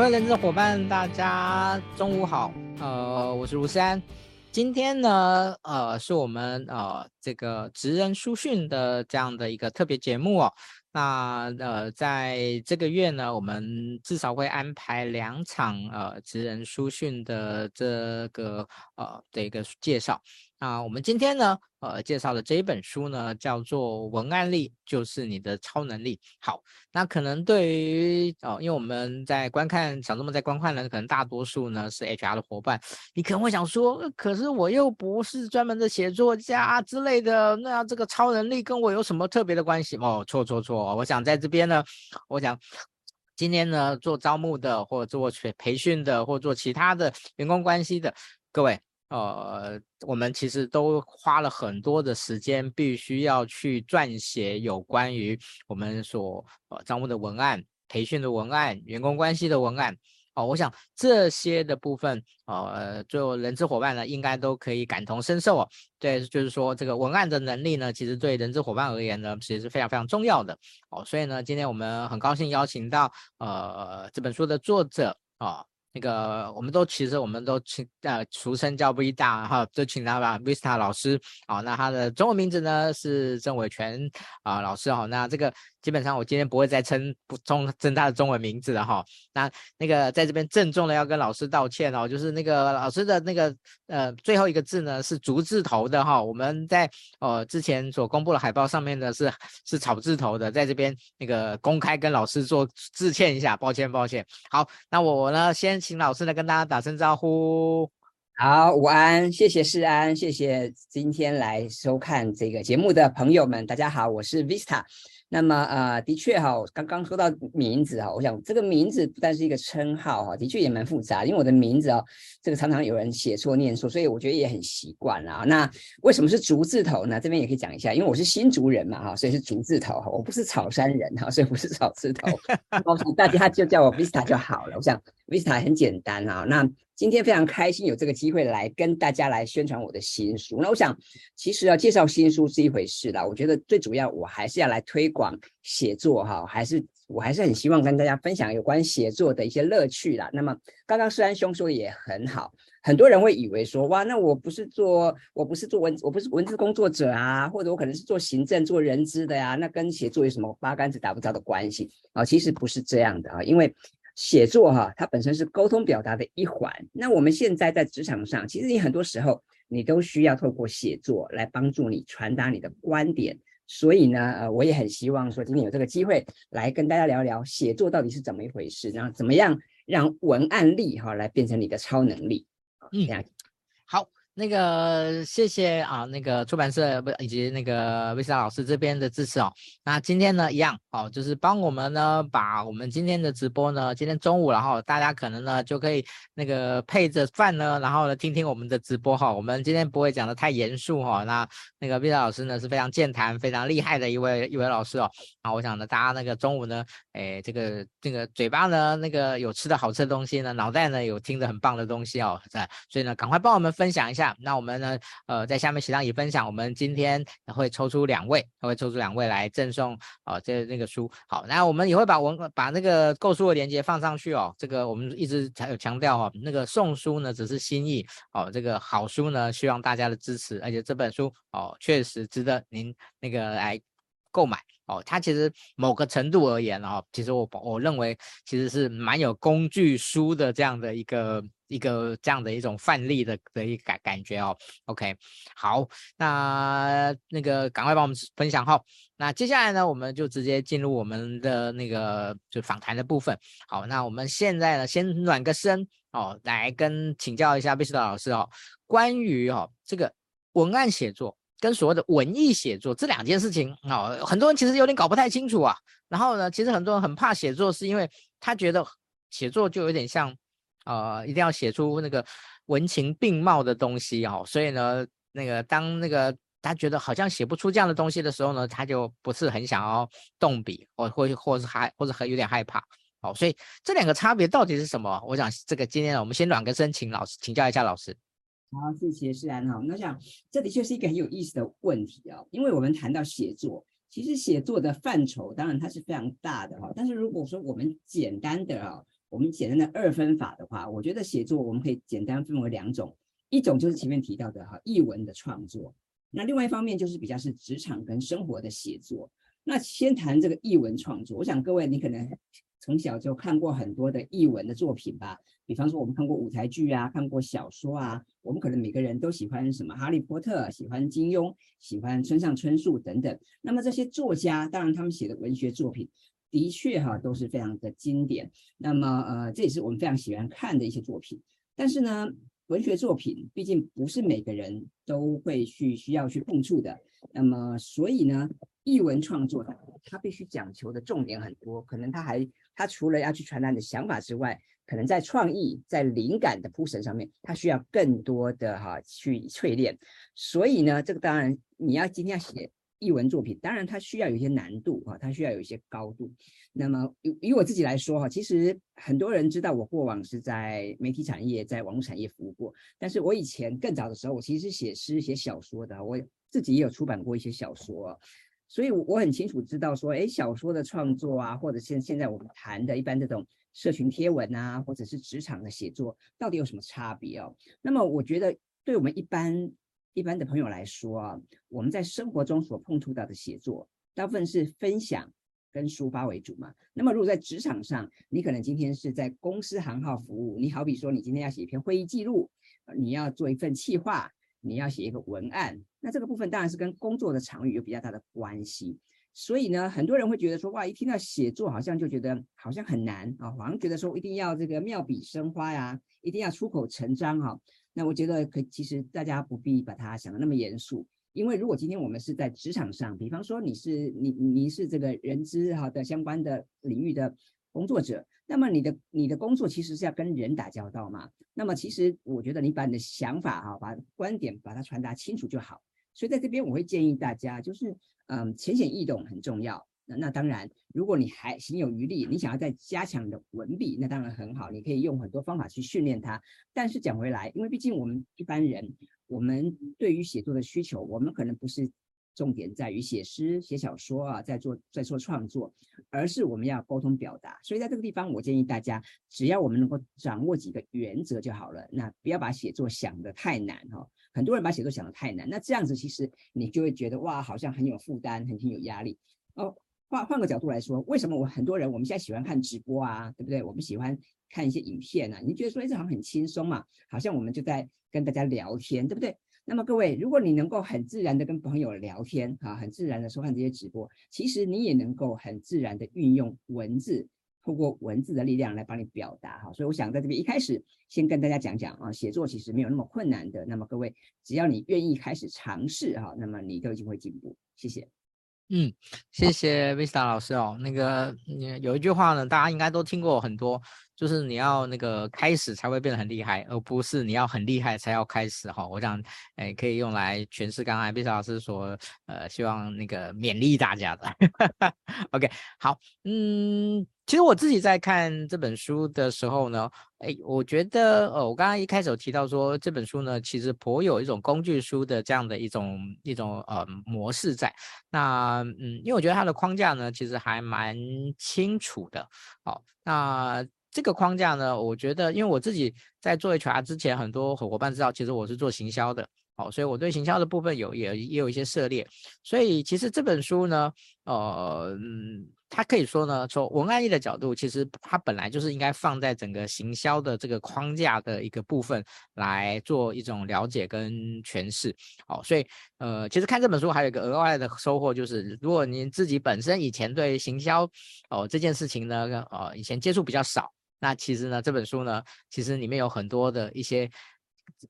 各位人资伙伴，大家中午好。呃，我是卢山。今天呢，呃，是我们呃这个职人书讯的这样的一个特别节目哦。那呃，在这个月呢，我们至少会安排两场呃职人书讯的这个呃的一个介绍。那我们今天呢，呃，介绍的这一本书呢，叫做《文案力就是你的超能力》。好，那可能对于哦，因为我们在观看小众们在观看人，可能大多数呢是 HR 的伙伴，你可能会想说，可是我又不是专门的写作家之类的，那这个超能力跟我有什么特别的关系？哦，错错错！我想在这边呢，我想今天呢，做招募的，或者做培培训的，或做其他的员工关系的各位。呃，我们其实都花了很多的时间，必须要去撰写有关于我们所呃招募的文案、培训的文案、员工关系的文案。哦，我想这些的部分，呃，做人资伙伴呢，应该都可以感同身受哦。对，就是说这个文案的能力呢，其实对人资伙伴而言呢，其实是非常非常重要的。哦，所以呢，今天我们很高兴邀请到呃这本书的作者啊。哦那个，我们都其实我们都请呃俗称叫 V 大哈，就请他吧，Vista 老师。好，那他的中文名字呢是郑伟权啊老师。好，那这个。基本上我今天不会再称不中称他的中文名字了哈。那那个在这边郑重的要跟老师道歉哦，就是那个老师的那个呃最后一个字呢是竹字头的哈。我们在呃之前所公布的海报上面呢是是草字头的，在这边那个公开跟老师做致歉一下，抱歉抱歉。好，那我呢先请老师呢跟大家打声招呼。好，午安，谢谢世安，谢谢今天来收看这个节目的朋友们，大家好，我是 Vista。那么呃，的确哈，我刚刚说到名字哈，我想这个名字不但是一个称号哈，的确也蛮复杂，因为我的名字哦，这个常常有人写错念错，所以我觉得也很习惯啊。那为什么是竹字头呢？这边也可以讲一下，因为我是新竹人嘛哈，所以是竹字头哈，我不是草山人哈，所以不是草字头。我想大家就叫我 Vista 就好了。我想 Vista 很简单啊。那今天非常开心有这个机会来跟大家来宣传我的新书。那我想，其实要介绍新书是一回事啦。我觉得最主要我还是要来推广写作哈，还是我还是很希望跟大家分享有关写作的一些乐趣啦。那么刚刚世安兄说的也很好，很多人会以为说哇，那我不是做我不是做文我不是文字工作者啊，或者我可能是做行政做人资的呀，那跟写作有什么八竿子打不着的关系啊？其实不是这样的啊，因为。写作哈，它本身是沟通表达的一环。那我们现在在职场上，其实你很多时候你都需要透过写作来帮助你传达你的观点。所以呢，呃，我也很希望说今天有这个机会来跟大家聊聊写作到底是怎么一回事，然后怎么样让文案力哈来变成你的超能力。嗯，好。那个谢谢啊，那个出版社不以及那个魏莎老师这边的支持哦。那今天呢一样哦，就是帮我们呢把我们今天的直播呢，今天中午然后大家可能呢就可以那个配着饭呢，然后呢听听我们的直播哈。我们今天不会讲的太严肃哈。那那个魏莎老师呢是非常健谈、非常厉害的一位一位老师哦。啊，我想呢大家那个中午呢，哎这个这个嘴巴呢那个有吃的好吃的东西呢，脑袋呢有听得很棒的东西哦，在所以呢赶快帮我们分享一下。那我们呢，呃，在下面写上也分享，我们今天会抽出两位，会抽出两位来赠送哦，这那个书。好，那我们也会把文把那个购书的链接放上去哦。这个我们一直有强调哦，那个送书呢只是心意哦，这个好书呢希望大家的支持，而且这本书哦确实值得您那个来购买哦。它其实某个程度而言哦，其实我我认为其实是蛮有工具书的这样的一个。一个这样的一种范例的的一感感觉哦，OK，好，那那个赶快帮我们分享哈。那接下来呢，我们就直接进入我们的那个就访谈的部分。好，那我们现在呢，先暖个身哦，来跟请教一下贝斯特老师哦，关于哦这个文案写作跟所谓的文艺写作这两件事情哦，很多人其实有点搞不太清楚啊。然后呢，其实很多人很怕写作，是因为他觉得写作就有点像。呃，一定要写出那个文情并茂的东西哦，所以呢，那个当那个他觉得好像写不出这样的东西的时候呢，他就不是很想要动笔，或或或是害，或者很有点害怕哦。所以这两个差别到底是什么？我想这个今天，我们先暖个身，请老师请教一下老师。好，谢谢诗安哈。那想这的确是一个很有意思的问题哦，因为我们谈到写作，其实写作的范畴当然它是非常大的哈，但是如果说我们简单的啊。我们简单的二分法的话，我觉得写作我们可以简单分为两种，一种就是前面提到的哈译文的创作，那另外一方面就是比较是职场跟生活的写作。那先谈这个译文创作，我想各位你可能从小就看过很多的译文的作品吧，比方说我们看过舞台剧啊，看过小说啊，我们可能每个人都喜欢什么哈利波特，喜欢金庸，喜欢村上春树等等。那么这些作家，当然他们写的文学作品。的确哈，都是非常的经典。那么呃，这也是我们非常喜欢看的一些作品。但是呢，文学作品毕竟不是每个人都会去需要去碰触的。那么所以呢，译文创作它必须讲求的重点很多。可能它还他除了要去传达你的想法之外，可能在创意、在灵感的铺陈上面，他需要更多的哈去淬炼。所以呢，这个当然你要今天要写。译文作品当然它需要有一些难度啊，它需要有一些高度。那么以以我自己来说哈，其实很多人知道我过往是在媒体产业、在网络产业服务过，但是我以前更早的时候，我其实是写诗、写小说的，我自己也有出版过一些小说，所以我我很清楚知道说，哎，小说的创作啊，或者现现在我们谈的一般这种社群贴文啊，或者是职场的写作，到底有什么差别哦？那么我觉得对我们一般。一般的朋友来说啊，我们在生活中所碰触到的写作，大部分是分享跟抒发为主嘛。那么如果在职场上，你可能今天是在公司行号服务，你好比说你今天要写一篇会议记录，你要做一份企划，你要写一个文案，那这个部分当然是跟工作的场域有比较大的关系。所以呢，很多人会觉得说，哇，一听到写作好像就觉得好像很难啊，好像觉得说一定要这个妙笔生花呀，一定要出口成章哈。那我觉得可其实大家不必把它想得那么严肃，因为如果今天我们是在职场上，比方说你是你你是这个人资哈的相关的领域的工作者，那么你的你的工作其实是要跟人打交道嘛。那么其实我觉得你把你的想法哈，把观点把它传达清楚就好。所以在这边我会建议大家，就是嗯浅显易懂很重要。那当然，如果你还行有余力，你想要再加强你的文笔，那当然很好，你可以用很多方法去训练它。但是讲回来，因为毕竟我们一般人，我们对于写作的需求，我们可能不是重点在于写诗、写小说啊，在做在做创作，而是我们要沟通表达。所以在这个地方，我建议大家，只要我们能够掌握几个原则就好了。那不要把写作想得太难哈。很多人把写作想得太难，那这样子其实你就会觉得哇，好像很有负担，很挺有压力哦。换换个角度来说，为什么我很多人我们现在喜欢看直播啊，对不对？我们喜欢看一些影片啊，你觉得说，这好像很轻松嘛，好像我们就在跟大家聊天，对不对？那么各位，如果你能够很自然的跟朋友聊天啊，很自然的收看这些直播，其实你也能够很自然的运用文字，透过文字的力量来帮你表达哈。所以我想在这边一开始先跟大家讲讲啊，写作其实没有那么困难的。那么各位，只要你愿意开始尝试哈，那么你都已经会进步。谢谢。嗯，谢谢 Vista 老师哦。那个，有一句话呢，大家应该都听过很多，就是你要那个开始才会变得很厉害，而不是你要很厉害才要开始哈。我想，哎，可以用来诠释刚才 Vista 老师说呃，希望那个勉励大家的。OK，好，嗯。其实我自己在看这本书的时候呢，哎，我觉得，呃，我刚刚一开始有提到说这本书呢，其实颇有一种工具书的这样的一种一种呃模式在。那，嗯，因为我觉得它的框架呢，其实还蛮清楚的。好，那这个框架呢，我觉得，因为我自己在做 HR 之前，很多伙伴知道，其实我是做行销的。好，所以我对行销的部分有也也有一些涉猎。所以其实这本书呢，呃，嗯。它可以说呢，从文案力的角度，其实它本来就是应该放在整个行销的这个框架的一个部分来做一种了解跟诠释。好，所以呃，其实看这本书还有一个额外的收获，就是如果您自己本身以前对行销哦这件事情呢，呃，以前接触比较少，那其实呢，这本书呢，其实里面有很多的一些。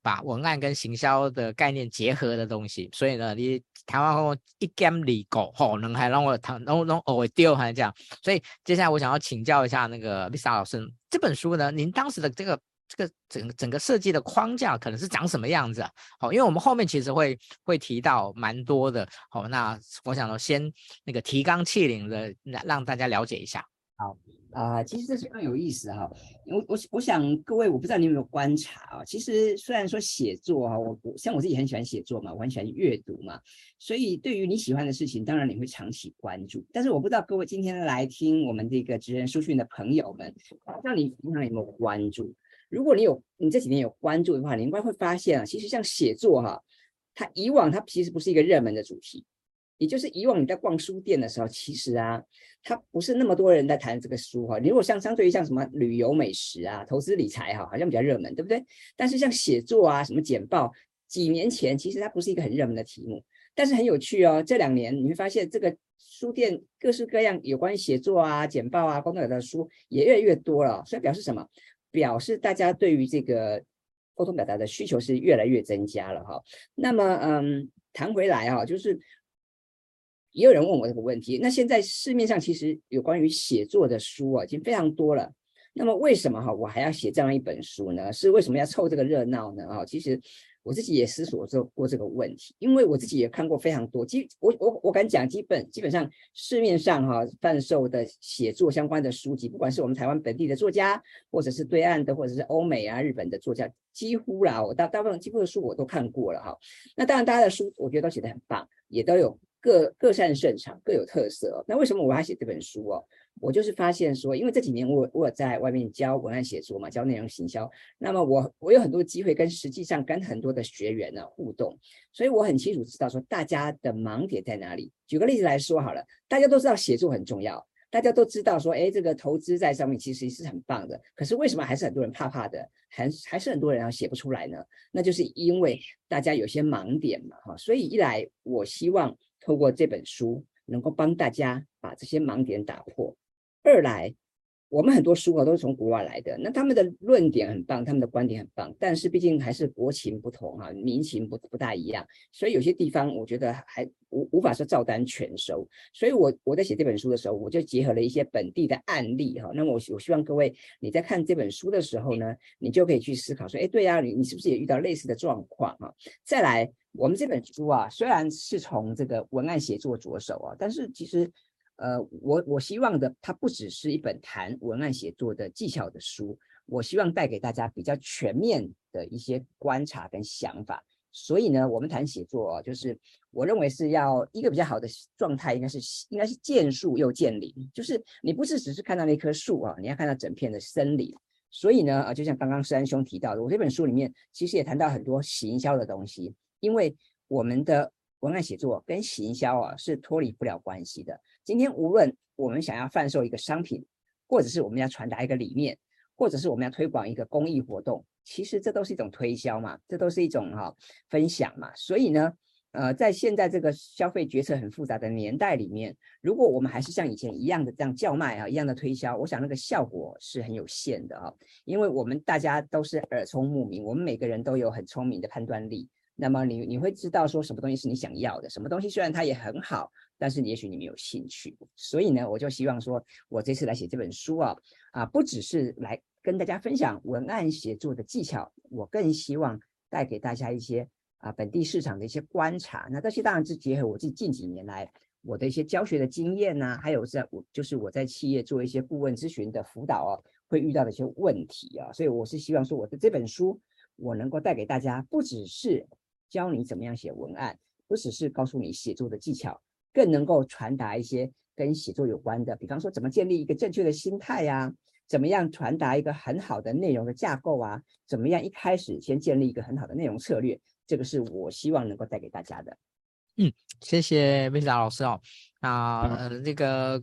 把文案跟行销的概念结合的东西，所以呢，你台湾话一讲二过，吼，能还让我谈，能能偶尔丢还这样。所以接下来我想要请教一下那个 Lisa 老师，这本书呢，您当时的这个这个整整个设计的框架可能是长什么样子啊？好，因为我们后面其实会会提到蛮多的，好，那我想说先那个提纲挈领的让大家了解一下。好。啊、其实这是非常有意思哈。我我我想各位，我不知道你有没有观察啊。其实虽然说写作哈，我我像我自己很喜欢写作嘛，我很喜欢阅读嘛，所以对于你喜欢的事情，当然你会长期关注。但是我不知道各位今天来听我们这个职人书讯的朋友们，不知道你平常有没有关注？如果你有，你这几年有关注的话，你应该会发现啊，其实像写作哈，它以往它其实不是一个热门的主题。也就是以往你在逛书店的时候，其实啊，它不是那么多人在谈这个书哈。你如果像相对于像什么旅游美食啊、投资理财哈，好像比较热门，对不对？但是像写作啊、什么简报，几年前其实它不是一个很热门的题目，但是很有趣哦。这两年你会发现，这个书店各式各样有关于写作啊、简报啊、沟通表达的书也越来越多了。所以表示什么？表示大家对于这个沟通表达的需求是越来越增加了哈。那么嗯，谈回来啊，就是。也有人问我这个问题，那现在市面上其实有关于写作的书啊，已经非常多了。那么为什么哈我还要写这样一本书呢？是为什么要凑这个热闹呢？啊，其实我自己也思索过这个问题，因为我自己也看过非常多，基我我我敢讲，基本基本上市面上哈贩售的写作相关的书籍，不管是我们台湾本地的作家，或者是对岸的，或者是欧美啊、日本的作家，几乎啦，我大大部分几乎的书我都看过了哈。那当然，大家的书我觉得都写得很棒，也都有。各各擅擅长，各有特色。那为什么我要写这本书哦？我就是发现说，因为这几年我我在外面教文案写作嘛，教内容行销。那么我我有很多机会跟实际上跟很多的学员呢互动，所以我很清楚知道说大家的盲点在哪里。举个例子来说好了，大家都知道写作很重要，大家都知道说，哎，这个投资在上面其实是很棒的。可是为什么还是很多人怕怕的，还还是很多人要写不出来呢？那就是因为大家有些盲点嘛，哈。所以一来，我希望。透过这本书，能够帮大家把这些盲点打破。二来，我们很多书啊都是从国外来的，那他们的论点很棒，他们的观点很棒，但是毕竟还是国情不同哈，民情不不大一样，所以有些地方我觉得还无无法说照单全收。所以我我在写这本书的时候，我就结合了一些本地的案例哈。那么我我希望各位你在看这本书的时候呢，你就可以去思考说，哎，对呀，你你是不是也遇到类似的状况哈？再来。我们这本书啊，虽然是从这个文案写作着手啊，但是其实，呃，我我希望的它不只是一本谈文案写作的技巧的书，我希望带给大家比较全面的一些观察跟想法。所以呢，我们谈写作啊，就是我认为是要一个比较好的状态，应该是应该是见树又见林，就是你不是只是看到那棵树啊，你要看到整片的森林。所以呢，啊，就像刚刚施安兄提到的，我这本书里面其实也谈到很多行销的东西。因为我们的文案写作跟行销啊是脱离不了关系的。今天无论我们想要贩售一个商品，或者是我们要传达一个理念，或者是我们要推广一个公益活动，其实这都是一种推销嘛，这都是一种哈、啊、分享嘛。所以呢，呃，在现在这个消费决策很复杂的年代里面，如果我们还是像以前一样的这样叫卖啊，一样的推销，我想那个效果是很有限的啊，因为我们大家都是耳聪目明，我们每个人都有很聪明的判断力。那么你你会知道说什么东西是你想要的，什么东西虽然它也很好，但是也许你没有兴趣。所以呢，我就希望说，我这次来写这本书啊，啊，不只是来跟大家分享文案写作的技巧，我更希望带给大家一些啊本地市场的一些观察。那这些当然是结合我自己近几年来我的一些教学的经验呐、还有在我就是我在企业做一些顾问咨询的辅导啊，会遇到的一些问题啊。所以我是希望说，我的这本书我能够带给大家，不只是教你怎么样写文案，不只是告诉你写作的技巧，更能够传达一些跟写作有关的，比方说怎么建立一个正确的心态呀、啊，怎么样传达一个很好的内容的架构啊，怎么样一开始先建立一个很好的内容策略，这个是我希望能够带给大家的。嗯，谢谢 Vista 老师哦，啊，呃，这、那个。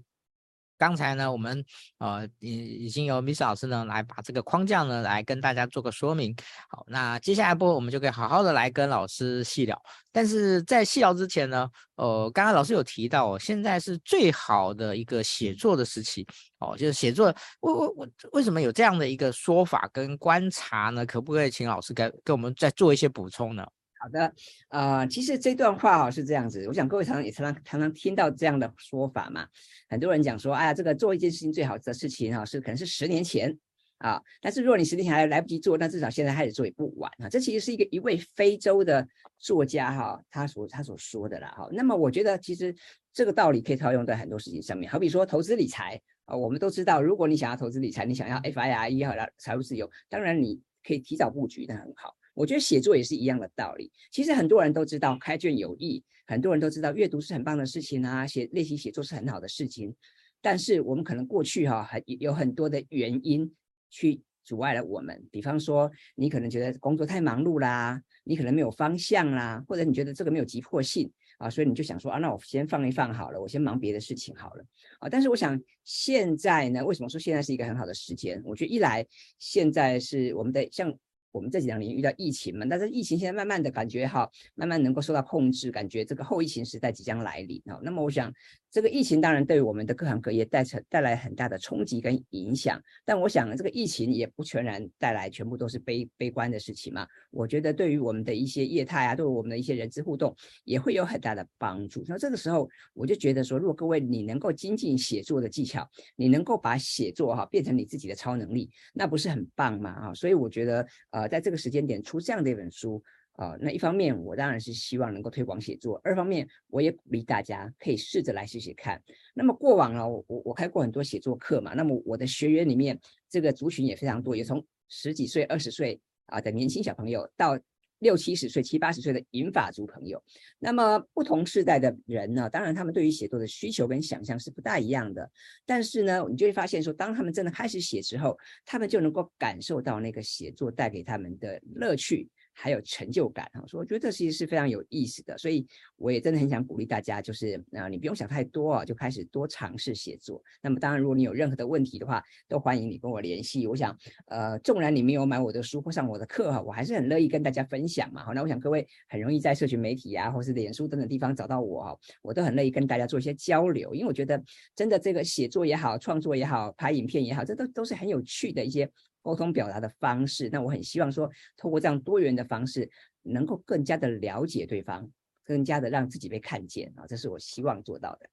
刚才呢，我们呃已已经由 Miss 老师呢来把这个框架呢来跟大家做个说明。好，那接下来不我们就可以好好的来跟老师细聊。但是在细聊之前呢，呃，刚刚老师有提到哦，现在是最好的一个写作的时期哦，就是写作为为为为什么有这样的一个说法跟观察呢？可不可以请老师给给我们再做一些补充呢？好的，呃，其实这段话哈是这样子，我想各位常常也常常常常听到这样的说法嘛。很多人讲说，哎呀，这个做一件事情最好的事情哈是可能是十年前啊，但是如果你十年前还来不及做，那至少现在开始做也不晚啊。这其实是一个一位非洲的作家哈，他所他所说的啦哈。那么我觉得其实这个道理可以套用在很多事情上面，好比说投资理财啊，我们都知道，如果你想要投资理财，你想要 FIRE 好了，财务自由，当然你可以提早布局，那很好。我觉得写作也是一样的道理。其实很多人都知道开卷有益，很多人都知道阅读是很棒的事情啊，写练习写作是很好的事情。但是我们可能过去哈、啊，还有很多的原因去阻碍了我们。比方说，你可能觉得工作太忙碌啦，你可能没有方向啦，或者你觉得这个没有急迫性啊，所以你就想说啊，那我先放一放好了，我先忙别的事情好了啊。但是我想现在呢，为什么说现在是一个很好的时间？我觉得一来现在是我们的像。我们这几两年遇到疫情嘛，但是疫情现在慢慢的感觉哈，慢慢能够受到控制，感觉这个后疫情时代即将来临啊。那么我想，这个疫情当然对我们的各行各业带成带来很大的冲击跟影响，但我想这个疫情也不全然带来全部都是悲悲观的事情嘛。我觉得对于我们的一些业态啊，对于我们的一些人资互动也会有很大的帮助。那这个时候我就觉得说，如果各位你能够精进写作的技巧，你能够把写作哈变成你自己的超能力，那不是很棒吗？啊，所以我觉得呃。在这个时间点出这样的一本书啊，那一方面我当然是希望能够推广写作，二方面我也鼓励大家可以试着来写写看。那么过往呢，我我我开过很多写作课嘛，那么我的学员里面这个族群也非常多，也从十几岁、二十岁啊的年轻小朋友到六七十岁、七八十岁的银发族朋友。那么不同世代的人呢，当然他们对于写作的需求跟想象是不大一样的。但是呢，你就会发现说，当他们真的开始写之后，他们就能够感受到那个写作带给他们的乐趣。还有成就感哈，所以我觉得这其实是非常有意思的，所以我也真的很想鼓励大家，就是啊，你不用想太多啊，就开始多尝试写作。那么当然，如果你有任何的问题的话，都欢迎你跟我联系。我想，呃，纵然你没有买我的书或上我的课哈，我还是很乐意跟大家分享嘛。好，那我想各位很容易在社群媒体啊，或是脸书等等地方找到我哈，我都很乐意跟大家做一些交流，因为我觉得真的这个写作也好，创作也好，拍影片也好，这都都是很有趣的一些。沟通表达的方式，那我很希望说，透过这样多元的方式，能够更加的了解对方，更加的让自己被看见啊，这是我希望做到的。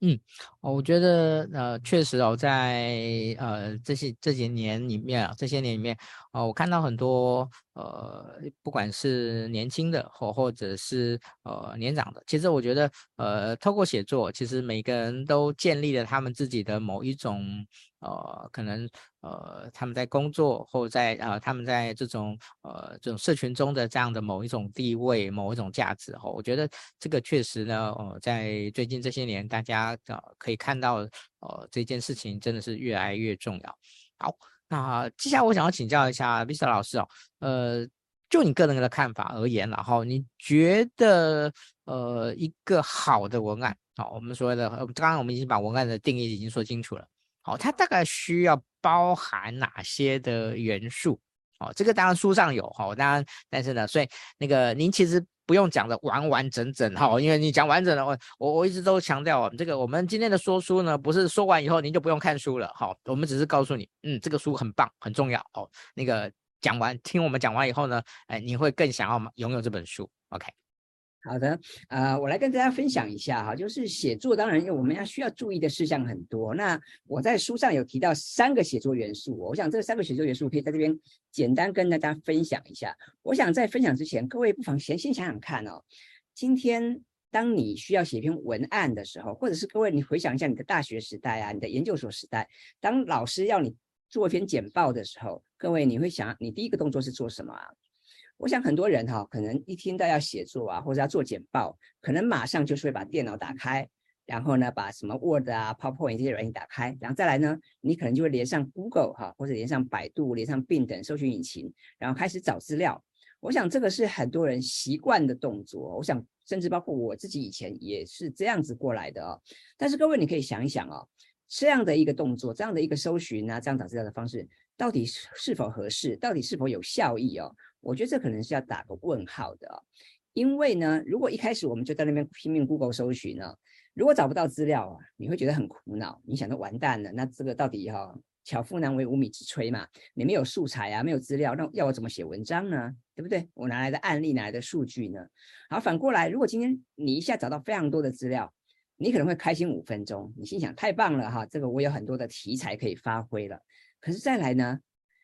嗯，我觉得呃，确实哦，在呃这些这几年里面啊，这些年里面哦，我看到很多呃，不管是年轻的或或者是呃年长的，其实我觉得呃，透过写作，其实每个人都建立了他们自己的某一种。呃，可能呃，他们在工作或在呃，他们在这种呃这种社群中的这样的某一种地位、某一种价值哈，我觉得这个确实呢，呃，在最近这些年，大家呃可以看到，呃，这件事情真的是越来越重要。好，那接下来我想要请教一下 Lisa 老师哦，呃，就你个人的看法而言，然后你觉得呃一个好的文案，好，我们所谓的，刚刚我们已经把文案的定义已经说清楚了。好，它大概需要包含哪些的元素？哦，这个当然书上有哈，当然，但是呢，所以那个您其实不用讲的完完整整哈，因为你讲完整的话，我我一直都强调啊，这个我们今天的说书呢，不是说完以后您就不用看书了，好，我们只是告诉你，嗯，这个书很棒，很重要哦。那个讲完，听我们讲完以后呢，哎，你会更想要拥有这本书，OK。好的，呃，我来跟大家分享一下哈，就是写作，当然我们要需要注意的事项很多。那我在书上有提到三个写作元素，我想这三个写作元素可以在这边简单跟大家分享一下。我想在分享之前，各位不妨先先想想看哦，今天当你需要写一篇文案的时候，或者是各位你回想一下你的大学时代啊，你的研究所时代，当老师要你做一篇简报的时候，各位你会想，你第一个动作是做什么啊？我想很多人哈，可能一听到要写作啊，或者要做简报，可能马上就是会把电脑打开，然后呢，把什么 Word 啊、PowerPoint 这些软件打开，然后再来呢，你可能就会连上 Google 哈，或者连上百度、连上 Bing 等搜寻引擎，然后开始找资料。我想这个是很多人习惯的动作。我想甚至包括我自己以前也是这样子过来的哦。但是各位你可以想一想哦，这样的一个动作，这样的一个搜寻啊，这样找资料的方式，到底是否合适？到底是否有效益哦？我觉得这可能是要打个问号的哦，因为呢，如果一开始我们就在那边拼命 Google 搜寻呢，如果找不到资料啊，你会觉得很苦恼，你想都完蛋了，那这个到底哈，巧妇难为无米之炊嘛，你没有素材啊，没有资料，那要我怎么写文章呢？对不对？我哪来的案例，哪来的数据呢？好，反过来，如果今天你一下找到非常多的资料，你可能会开心五分钟，你心想太棒了哈，这个我有很多的题材可以发挥了。可是再来呢，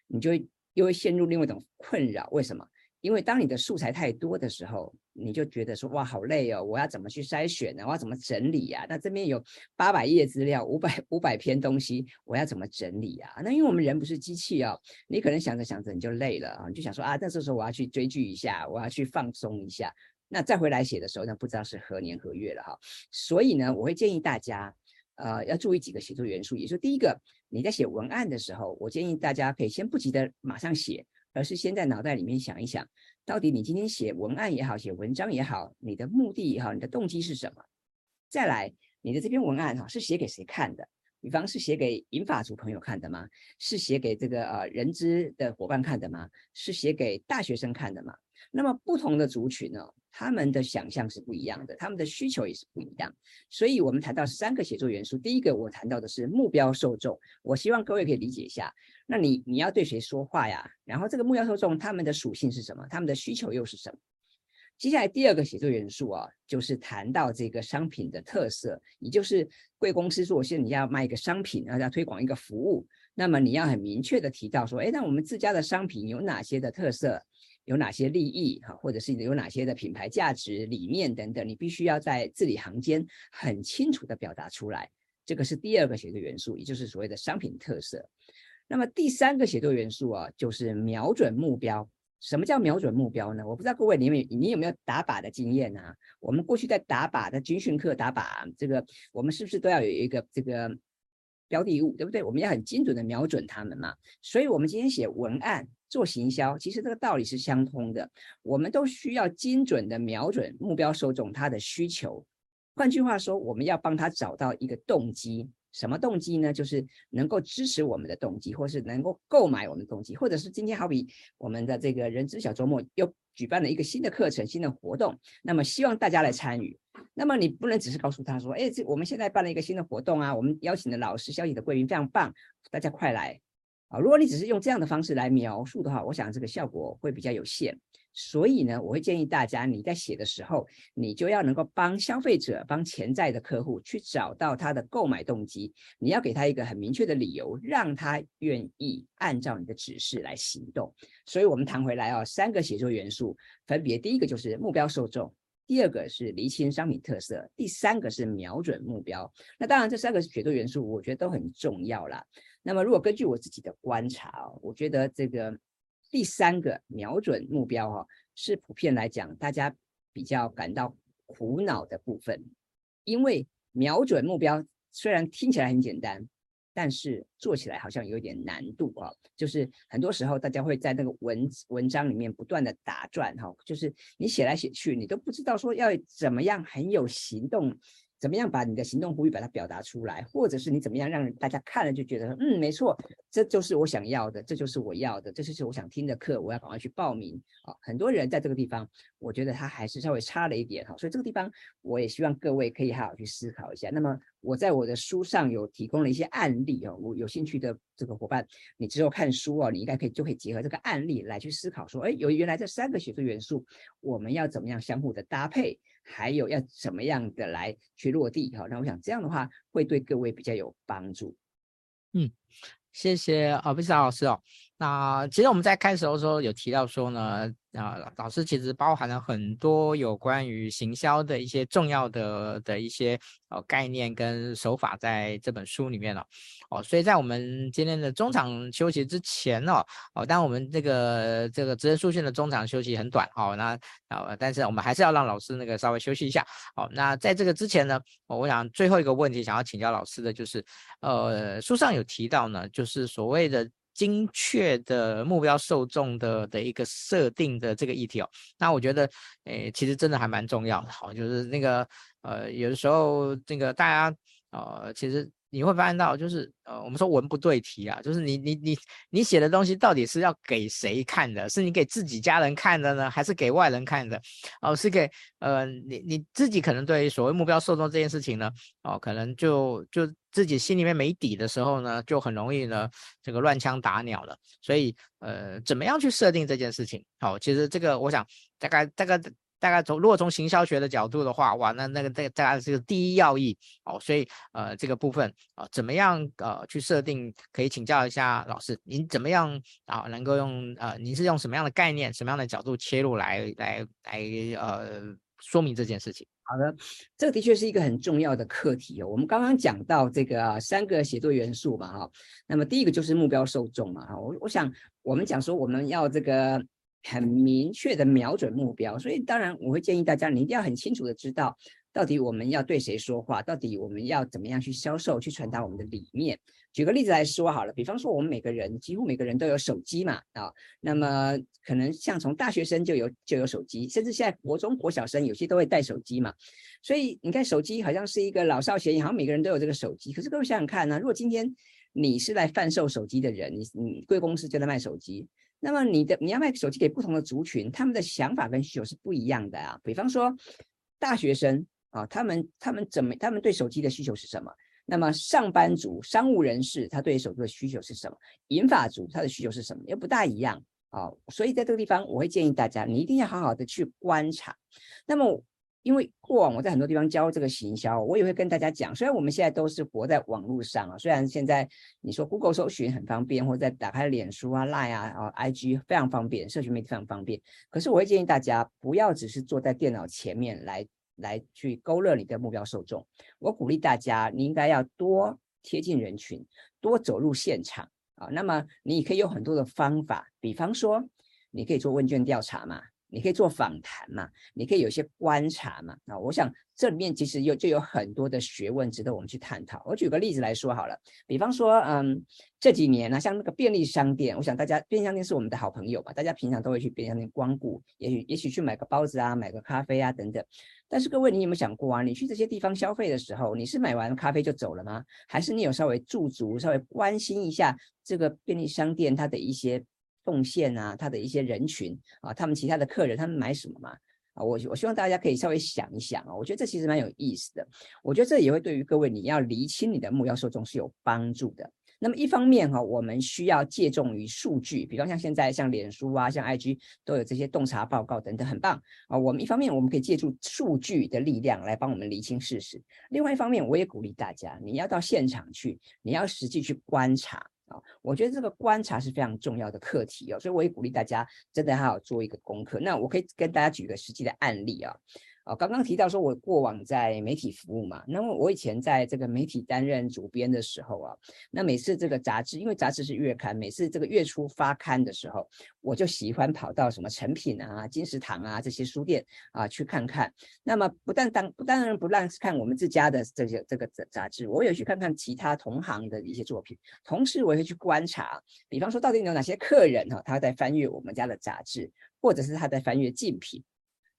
你就会。又会陷入另外一种困扰，为什么？因为当你的素材太多的时候，你就觉得说哇好累哦，我要怎么去筛选呢？我要怎么整理呀？那这边有八百页资料，五百五百篇东西，我要怎么整理啊？那因为我们人不是机器哦，你可能想着想着你就累了啊，你就想说啊，那这时候我要去追剧一下，我要去放松一下，那再回来写的时候，那不知道是何年何月了哈。所以呢，我会建议大家，呃，要注意几个写作元素，也就是第一个，你在写文案的时候，我建议大家可以先不急着马上写。而是先在脑袋里面想一想，到底你今天写文案也好，写文章也好，你的目的也好，你的动机是什么？再来，你的这篇文案哈是写给谁看的？比方是写给银发族朋友看的吗？是写给这个呃人资的伙伴看的吗？是写给大学生看的吗？那么不同的族群呢，他们的想象是不一样的，他们的需求也是不一样。所以我们谈到三个写作元素，第一个我谈到的是目标受众，我希望各位可以理解一下。那你你要对谁说话呀？然后这个目标受众他们的属性是什么？他们的需求又是什么？接下来第二个写作元素啊，就是谈到这个商品的特色，也就是贵公司说，我现在你要卖一个商品，然后要推广一个服务，那么你要很明确的提到说，哎，那我们自家的商品有哪些的特色，有哪些利益哈，或者是有哪些的品牌价值、理念等等，你必须要在字里行间很清楚的表达出来。这个是第二个写作元素，也就是所谓的商品特色。那么第三个写作元素啊，就是瞄准目标。什么叫瞄准目标呢？我不知道各位你有你有没有打靶的经验啊？我们过去在打靶的军训课打靶，这个我们是不是都要有一个这个标的物，对不对？我们要很精准的瞄准他们嘛。所以，我们今天写文案做行销，其实这个道理是相通的。我们都需要精准的瞄准目标受众他的需求。换句话说，我们要帮他找到一个动机。什么动机呢？就是能够支持我们的动机，或是能够购买我们的动机，或者是今天好比我们的这个人资小周末又举办了一个新的课程、新的活动，那么希望大家来参与。那么你不能只是告诉他说：“哎，这我们现在办了一个新的活动啊，我们邀请的老师、邀请的贵宾非常棒，大家快来。”啊，如果你只是用这样的方式来描述的话，我想这个效果会比较有限。所以呢，我会建议大家，你在写的时候，你就要能够帮消费者、帮潜在的客户去找到他的购买动机，你要给他一个很明确的理由，让他愿意按照你的指示来行动。所以，我们谈回来啊，三个写作元素，分别第一个就是目标受众，第二个是厘清商品特色，第三个是瞄准目标。那当然，这三个写作元素，我觉得都很重要啦。那么，如果根据我自己的观察，我觉得这个。第三个瞄准目标哈，是普遍来讲大家比较感到苦恼的部分，因为瞄准目标虽然听起来很简单，但是做起来好像有点难度啊。就是很多时候大家会在那个文文章里面不断的打转哈，就是你写来写去，你都不知道说要怎么样很有行动。怎么样把你的行动呼吁把它表达出来，或者是你怎么样让大家看了就觉得，嗯，没错，这就是我想要的，这就是我要的，这就是我想听的课，我要赶快去报名。啊，很多人在这个地方，我觉得他还是稍微差了一点哈，所以这个地方我也希望各位可以好好去思考一下。那么我在我的书上有提供了一些案例哦，我有兴趣的这个伙伴，你之后看书哦，你应该可以就可以结合这个案例来去思考说，哎，有原来这三个写作元素，我们要怎么样相互的搭配？还有要怎么样的来去落地哈？那我想这样的话会对各位比较有帮助。嗯，谢谢啊不是老师哦。那其实我们在开始的时候有提到说呢。啊，老师其实包含了很多有关于行销的一些重要的的一些呃概念跟手法在这本书里面了哦，所以在我们今天的中场休息之前哦，哦，当我们这个这个职人书讯的中场休息很短哦，那啊，但是我们还是要让老师那个稍微休息一下哦。那在这个之前呢，我想最后一个问题想要请教老师的就是，呃，书上有提到呢，就是所谓的。精确的目标受众的的一个设定的这个议题哦，那我觉得，诶，其实真的还蛮重要的。好，就是那个，呃，有的时候这个大家，呃，其实。你会发现到，就是呃，我们说文不对题啊，就是你你你你写的东西到底是要给谁看的？是你给自己家人看的呢，还是给外人看的？哦，是给呃你你自己可能对所谓目标受众这件事情呢，哦，可能就就自己心里面没底的时候呢，就很容易呢这个乱枪打鸟了。所以呃，怎么样去设定这件事情？好，其实这个我想大概大概大概从如果从行销学的角度的话，哇，那那个这大概是个第一要义哦。所以呃，这个部分啊、怎么样呃去设定？可以请教一下老师，您怎么样啊、能够用呃，您是用什么样的概念、什么样的角度切入来来来呃说明这件事情？好的，这个的确是一个很重要的课题哦。我们刚刚讲到这个、三个写作元素嘛，哈，那么第一个就是目标受众嘛，哈，我我想我们讲说我们要这个。很明确的瞄准目标，所以当然我会建议大家，你一定要很清楚的知道，到底我们要对谁说话，到底我们要怎么样去销售，去传达我们的理念。举个例子来说好了，比方说我们每个人几乎每个人都有手机嘛，啊，那么可能像从大学生就有就有手机，甚至现在国中国小生有些都会带手机嘛，所以你看手机好像是一个老少咸宜，好像每个人都有这个手机。可是各位想想看呢，如果今天你是来贩售手机的人，你你贵公司就在卖手机。那么你的你要卖手机给不同的族群，他们的想法跟需求是不一样的啊。比方说大学生啊，他们他们怎么他们对手机的需求是什么？那么上班族、商务人士他对手机的需求是什么？银发族他的需求是什么？又不大一样啊。所以在这个地方，我会建议大家，你一定要好好的去观察。那么。因为过往我在很多地方教这个行销，我也会跟大家讲，虽然我们现在都是活在网络上啊，虽然现在你说 Google 搜寻很方便，或者在打开脸书啊、Line 啊、啊 IG 非常方便，社群媒体非常方便。可是我会建议大家不要只是坐在电脑前面来来去勾勒你的目标受众。我鼓励大家，你应该要多贴近人群，多走入现场啊。那么你可以有很多的方法，比方说你可以做问卷调查嘛。你可以做访谈嘛，你可以有一些观察嘛。啊我想这里面其实有就有很多的学问值得我们去探讨。我举个例子来说好了，比方说，嗯，这几年呢、啊，像那个便利商店，我想大家便利商店是我们的好朋友嘛，大家平常都会去便利商店光顾，也许也许去买个包子啊，买个咖啡啊等等。但是各位，你有没有想过啊？你去这些地方消费的时候，你是买完咖啡就走了吗？还是你有稍微驻足，稍微关心一下这个便利商店它的一些？贡献啊，他的一些人群啊，他们其他的客人，他们买什么嘛？我我希望大家可以稍微想一想啊，我觉得这其实蛮有意思的。我觉得这也会对于各位你要厘清你的目标受众是有帮助的。那么一方面哈，我们需要借重于数据，比方像现在像脸书啊，像 IG 都有这些洞察报告等等，很棒啊。我们一方面我们可以借助数据的力量来帮我们厘清事实，另外一方面我也鼓励大家，你要到现场去，你要实际去观察。啊，我觉得这个观察是非常重要的课题哦，所以我也鼓励大家真的好好做一个功课。那我可以跟大家举一个实际的案例啊。啊，刚刚提到说，我过往在媒体服务嘛，那么我以前在这个媒体担任主编的时候啊，那每次这个杂志，因为杂志是月刊，每次这个月初发刊的时候，我就喜欢跑到什么诚品啊、金石堂啊这些书店啊去看看。那么不但当不当然不让看我们自家的这些这个杂杂志，我也去看看其他同行的一些作品，同时我也会去观察，比方说到底有哪些客人哈、他在翻阅我们家的杂志，或者是他在翻阅竞品。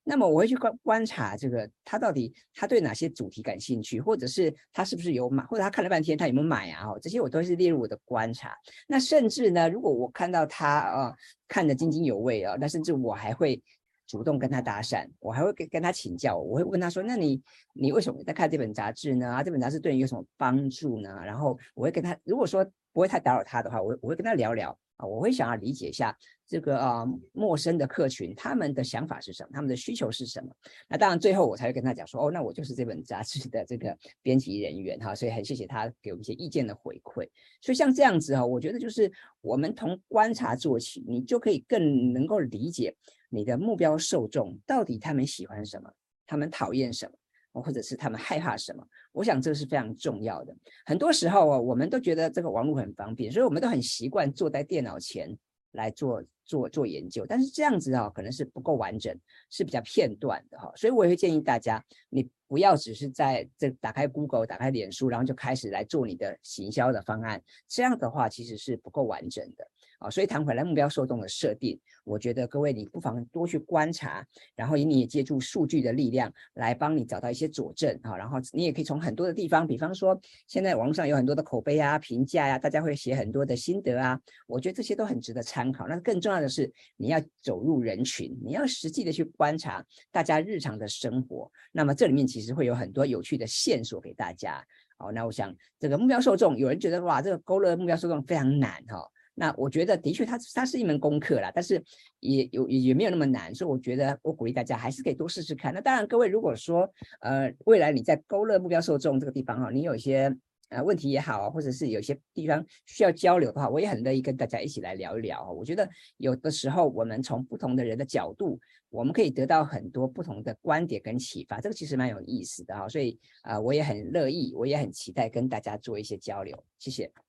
那么我会去观观察这个他到底他对哪些主题感兴趣，或者是他是不是有买，或者他看了半天他有没有买啊？这些我都是列入我的观察。那甚至呢，如果我看到他啊看得津津有味啊，那甚至我还会主动跟他搭讪，我还会跟跟他请教，我会问他说：“那你你为什么在看这本杂志呢？啊，这本杂志对你有什么帮助呢？”然后我会跟他，如果说不会太打扰他的话，我我会跟他聊聊。啊，我会想要理解一下这个啊陌生的客群，他们的想法是什么，他们的需求是什么。那当然最后我才会跟他讲说，哦，那我就是这本杂志的这个编辑人员哈，所以很谢谢他给我们一些意见的回馈。所以像这样子哈，我觉得就是我们从观察做起，你就可以更能够理解你的目标受众到底他们喜欢什么，他们讨厌什么。或者是他们害怕什么？我想这个是非常重要的。很多时候啊，我们都觉得这个网络很方便，所以我们都很习惯坐在电脑前来做做做研究。但是这样子啊，可能是不够完整，是比较片段的哈。所以我也会建议大家，你不要只是在这打开 Google、打开脸书，然后就开始来做你的行销的方案。这样的话，其实是不够完整的。啊，所以谈回来目标受众的设定，我觉得各位你不妨多去观察，然后你也借助数据的力量来帮你找到一些佐证啊，然后你也可以从很多的地方，比方说现在网络上有很多的口碑啊、评价呀、大家会写很多的心得啊，我觉得这些都很值得参考。那更重要的是，你要走入人群，你要实际的去观察大家日常的生活，那么这里面其实会有很多有趣的线索给大家。好，那我想这个目标受众，有人觉得哇，这个勾勒目标受众非常难哈。那我觉得的确它它是一门功课啦，但是也有也没有那么难，所以我觉得我鼓励大家还是可以多试试看。那当然，各位如果说呃未来你在勾勒目标受众这个地方哈，你有一些。呃，问题也好啊，或者是有些地方需要交流的话，我也很乐意跟大家一起来聊一聊。我觉得有的时候我们从不同的人的角度，我们可以得到很多不同的观点跟启发，这个其实蛮有意思的哈。所以啊，我也很乐意，我也很期待跟大家做一些交流。谢谢。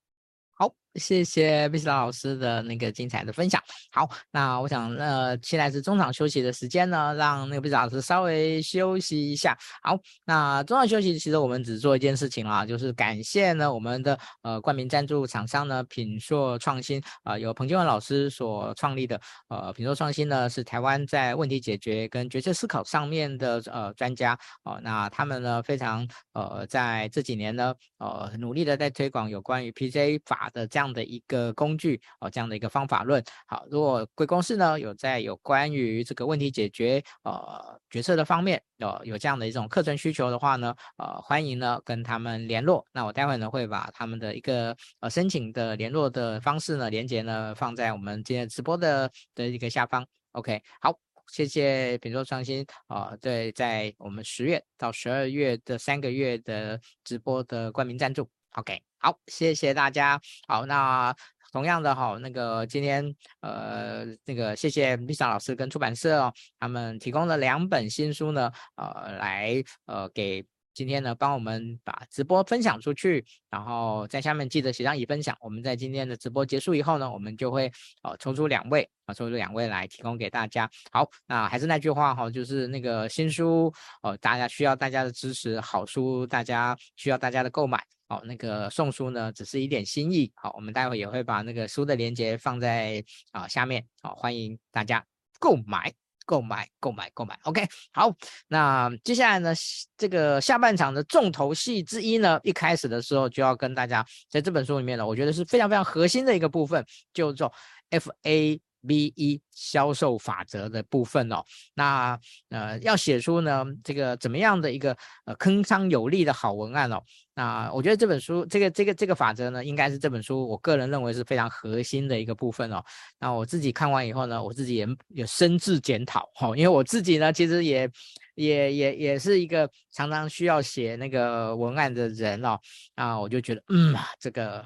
好，谢谢毕晓老师的那个精彩的分享。好，那我想，呃，现在是中场休息的时间呢，让那个毕晓老师稍微休息一下。好，那中场休息，其实我们只做一件事情啊，就是感谢呢我们的呃冠名赞助厂商呢品硕创新啊、呃，由彭金文老师所创立的。呃，品硕创新呢是台湾在问题解决跟决策思考上面的呃专家哦、那他们呢非常呃在这几年呢呃努力的在推广有关于 P.J. 法。的这样的一个工具哦，这样的一个方法论。好，如果贵公司呢有在有关于这个问题解决呃决策的方面有、有这样的一种课程需求的话呢，呃，欢迎呢跟他们联络。那我待会呢会把他们的一个呃申请的联络的方式呢连接呢放在我们今天直播的的一个下方。OK，好，谢谢品座创新啊、呃，对，在我们十月到十二月的三个月的直播的冠名赞助。OK。好，谢谢大家。好，那同样的哈，那个今天呃，那个谢谢 Lisa 老师跟出版社哦，他们提供了两本新书呢，呃，来呃给。今天呢，帮我们把直播分享出去，然后在下面记得写上已分享。我们在今天的直播结束以后呢，我们就会呃抽出两位啊，抽出两位来提供给大家。好，那还是那句话哈，就是那个新书哦，大家需要大家的支持，好书大家需要大家的购买。好，那个送书呢，只是一点心意。好，我们待会也会把那个书的链接放在啊下面，好，欢迎大家购买。购买，购买，购买，OK，好，那接下来呢，这个下半场的重头戏之一呢，一开始的时候就要跟大家在这本书里面呢，我觉得是非常非常核心的一个部分，叫做 FA。B 一销售法则的部分哦，那呃要写出呢这个怎么样的一个呃铿锵有力的好文案哦，那我觉得这本书这个这个这个法则呢，应该是这本书我个人认为是非常核心的一个部分哦。那我自己看完以后呢，我自己也也深自检讨哈，因为我自己呢其实也也也也是一个常常需要写那个文案的人哦，啊我就觉得嗯这个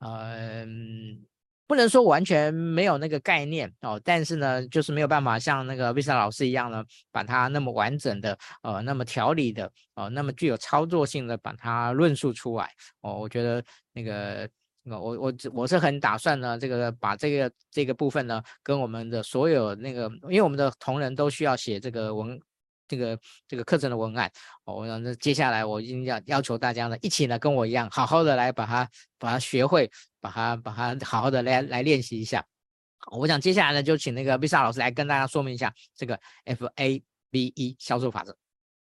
嗯。不能说完全没有那个概念哦，但是呢，就是没有办法像那个 Visa 老师一样呢，把它那么完整的，呃，那么条理的，呃，那么具有操作性的把它论述出来。哦，我觉得那个，我我我是很打算呢，这个把这个这个部分呢，跟我们的所有那个，因为我们的同仁都需要写这个文。这个这个课程的文案，我想那接下来我一定要要求大家呢，一起呢跟我一样，好好的来把它把它学会，把它把它好好的来来练习一下。我想接下来呢，就请那个 VISA 老师来跟大家说明一下这个 FABE 销售法则。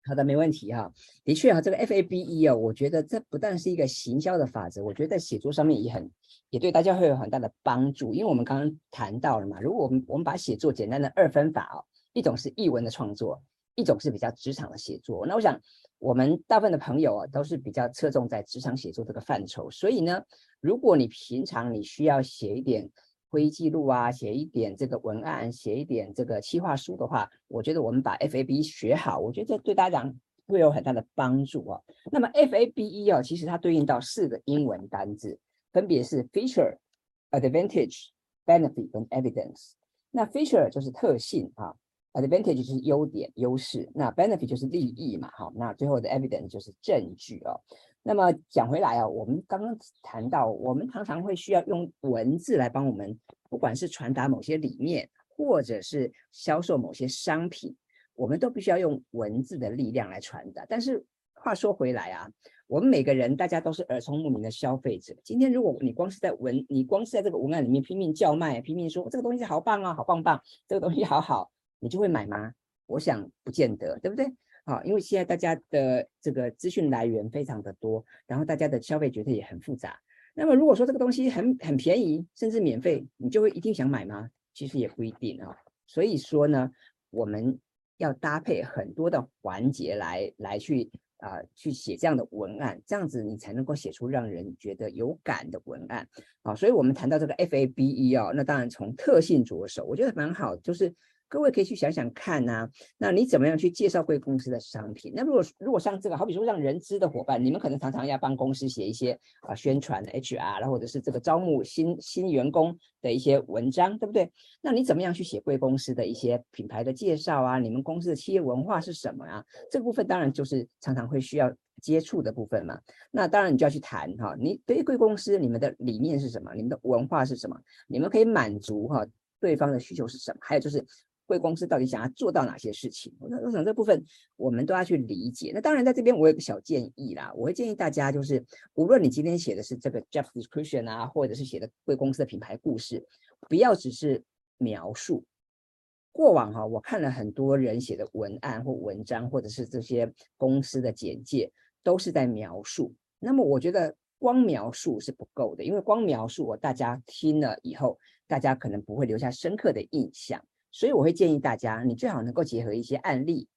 好的，没问题哈。的确哈，这个 FABE 啊，我觉得这不但是一个行销的法则，我觉得在写作上面也很也对大家会有很大的帮助。因为我们刚刚谈到了嘛，如果我们我们把写作简单的二分法哦，一种是译文的创作。一种是比较职场的写作，那我想我们大部分的朋友啊，都是比较侧重在职场写作这个范畴。所以呢，如果你平常你需要写一点会议记录啊，写一点这个文案，写一点这个企划书的话，我觉得我们把 FAB 学好，我觉得这对大家讲会有很大的帮助啊。那么 FABE 啊，其实它对应到四个英文单字，分别是 Feature、Advantage、Benefit 跟 Evidence。那 Feature 就是特性啊。Advantage 就是优点、优势，那 benefit 就是利益嘛，好，那最后的 evidence 就是证据哦。那么讲回来啊，我们刚刚谈到，我们常常会需要用文字来帮我们，不管是传达某些理念，或者是销售某些商品，我们都必须要用文字的力量来传达。但是话说回来啊，我们每个人大家都是耳聪目明的消费者。今天如果你光是在文，你光是在这个文案里面拼命叫卖，拼命说这个东西好棒啊，好棒棒，这个东西好好。你就会买吗？我想不见得，对不对？好，因为现在大家的这个资讯来源非常的多，然后大家的消费决策也很复杂。那么如果说这个东西很很便宜，甚至免费，你就会一定想买吗？其实也不一定啊。所以说呢，我们要搭配很多的环节来来去啊、去写这样的文案，这样子你才能够写出让人觉得有感的文案啊。所以，我们谈到这个 FABE 哦，那当然从特性着手，我觉得蛮好，就是。各位可以去想想看呐、啊，那你怎么样去介绍贵公司的商品？那如果如果像这个，好比说让人资的伙伴，你们可能常常要帮公司写一些啊宣传的 HR，然后或者是这个招募新新员工的一些文章，对不对？那你怎么样去写贵公司的一些品牌的介绍啊？你们公司的企业文化是什么啊？这部分当然就是常常会需要接触的部分嘛。那当然你就要去谈哈，你对于贵公司你们的理念是什么？你们的文化是什么？你们可以满足哈对方的需求是什么？还有就是。贵公司到底想要做到哪些事情？那我想这部分我们都要去理解。那当然，在这边我有个小建议啦，我会建议大家就是，无论你今天写的是这个 job description 啊，或者是写的贵公司的品牌故事，不要只是描述。过往哈，我看了很多人写的文案或文章，或者是这些公司的简介，都是在描述。那么我觉得光描述是不够的，因为光描述，我大家听了以后，大家可能不会留下深刻的印象。所以我会建议大家，你最好能够结合一些案例，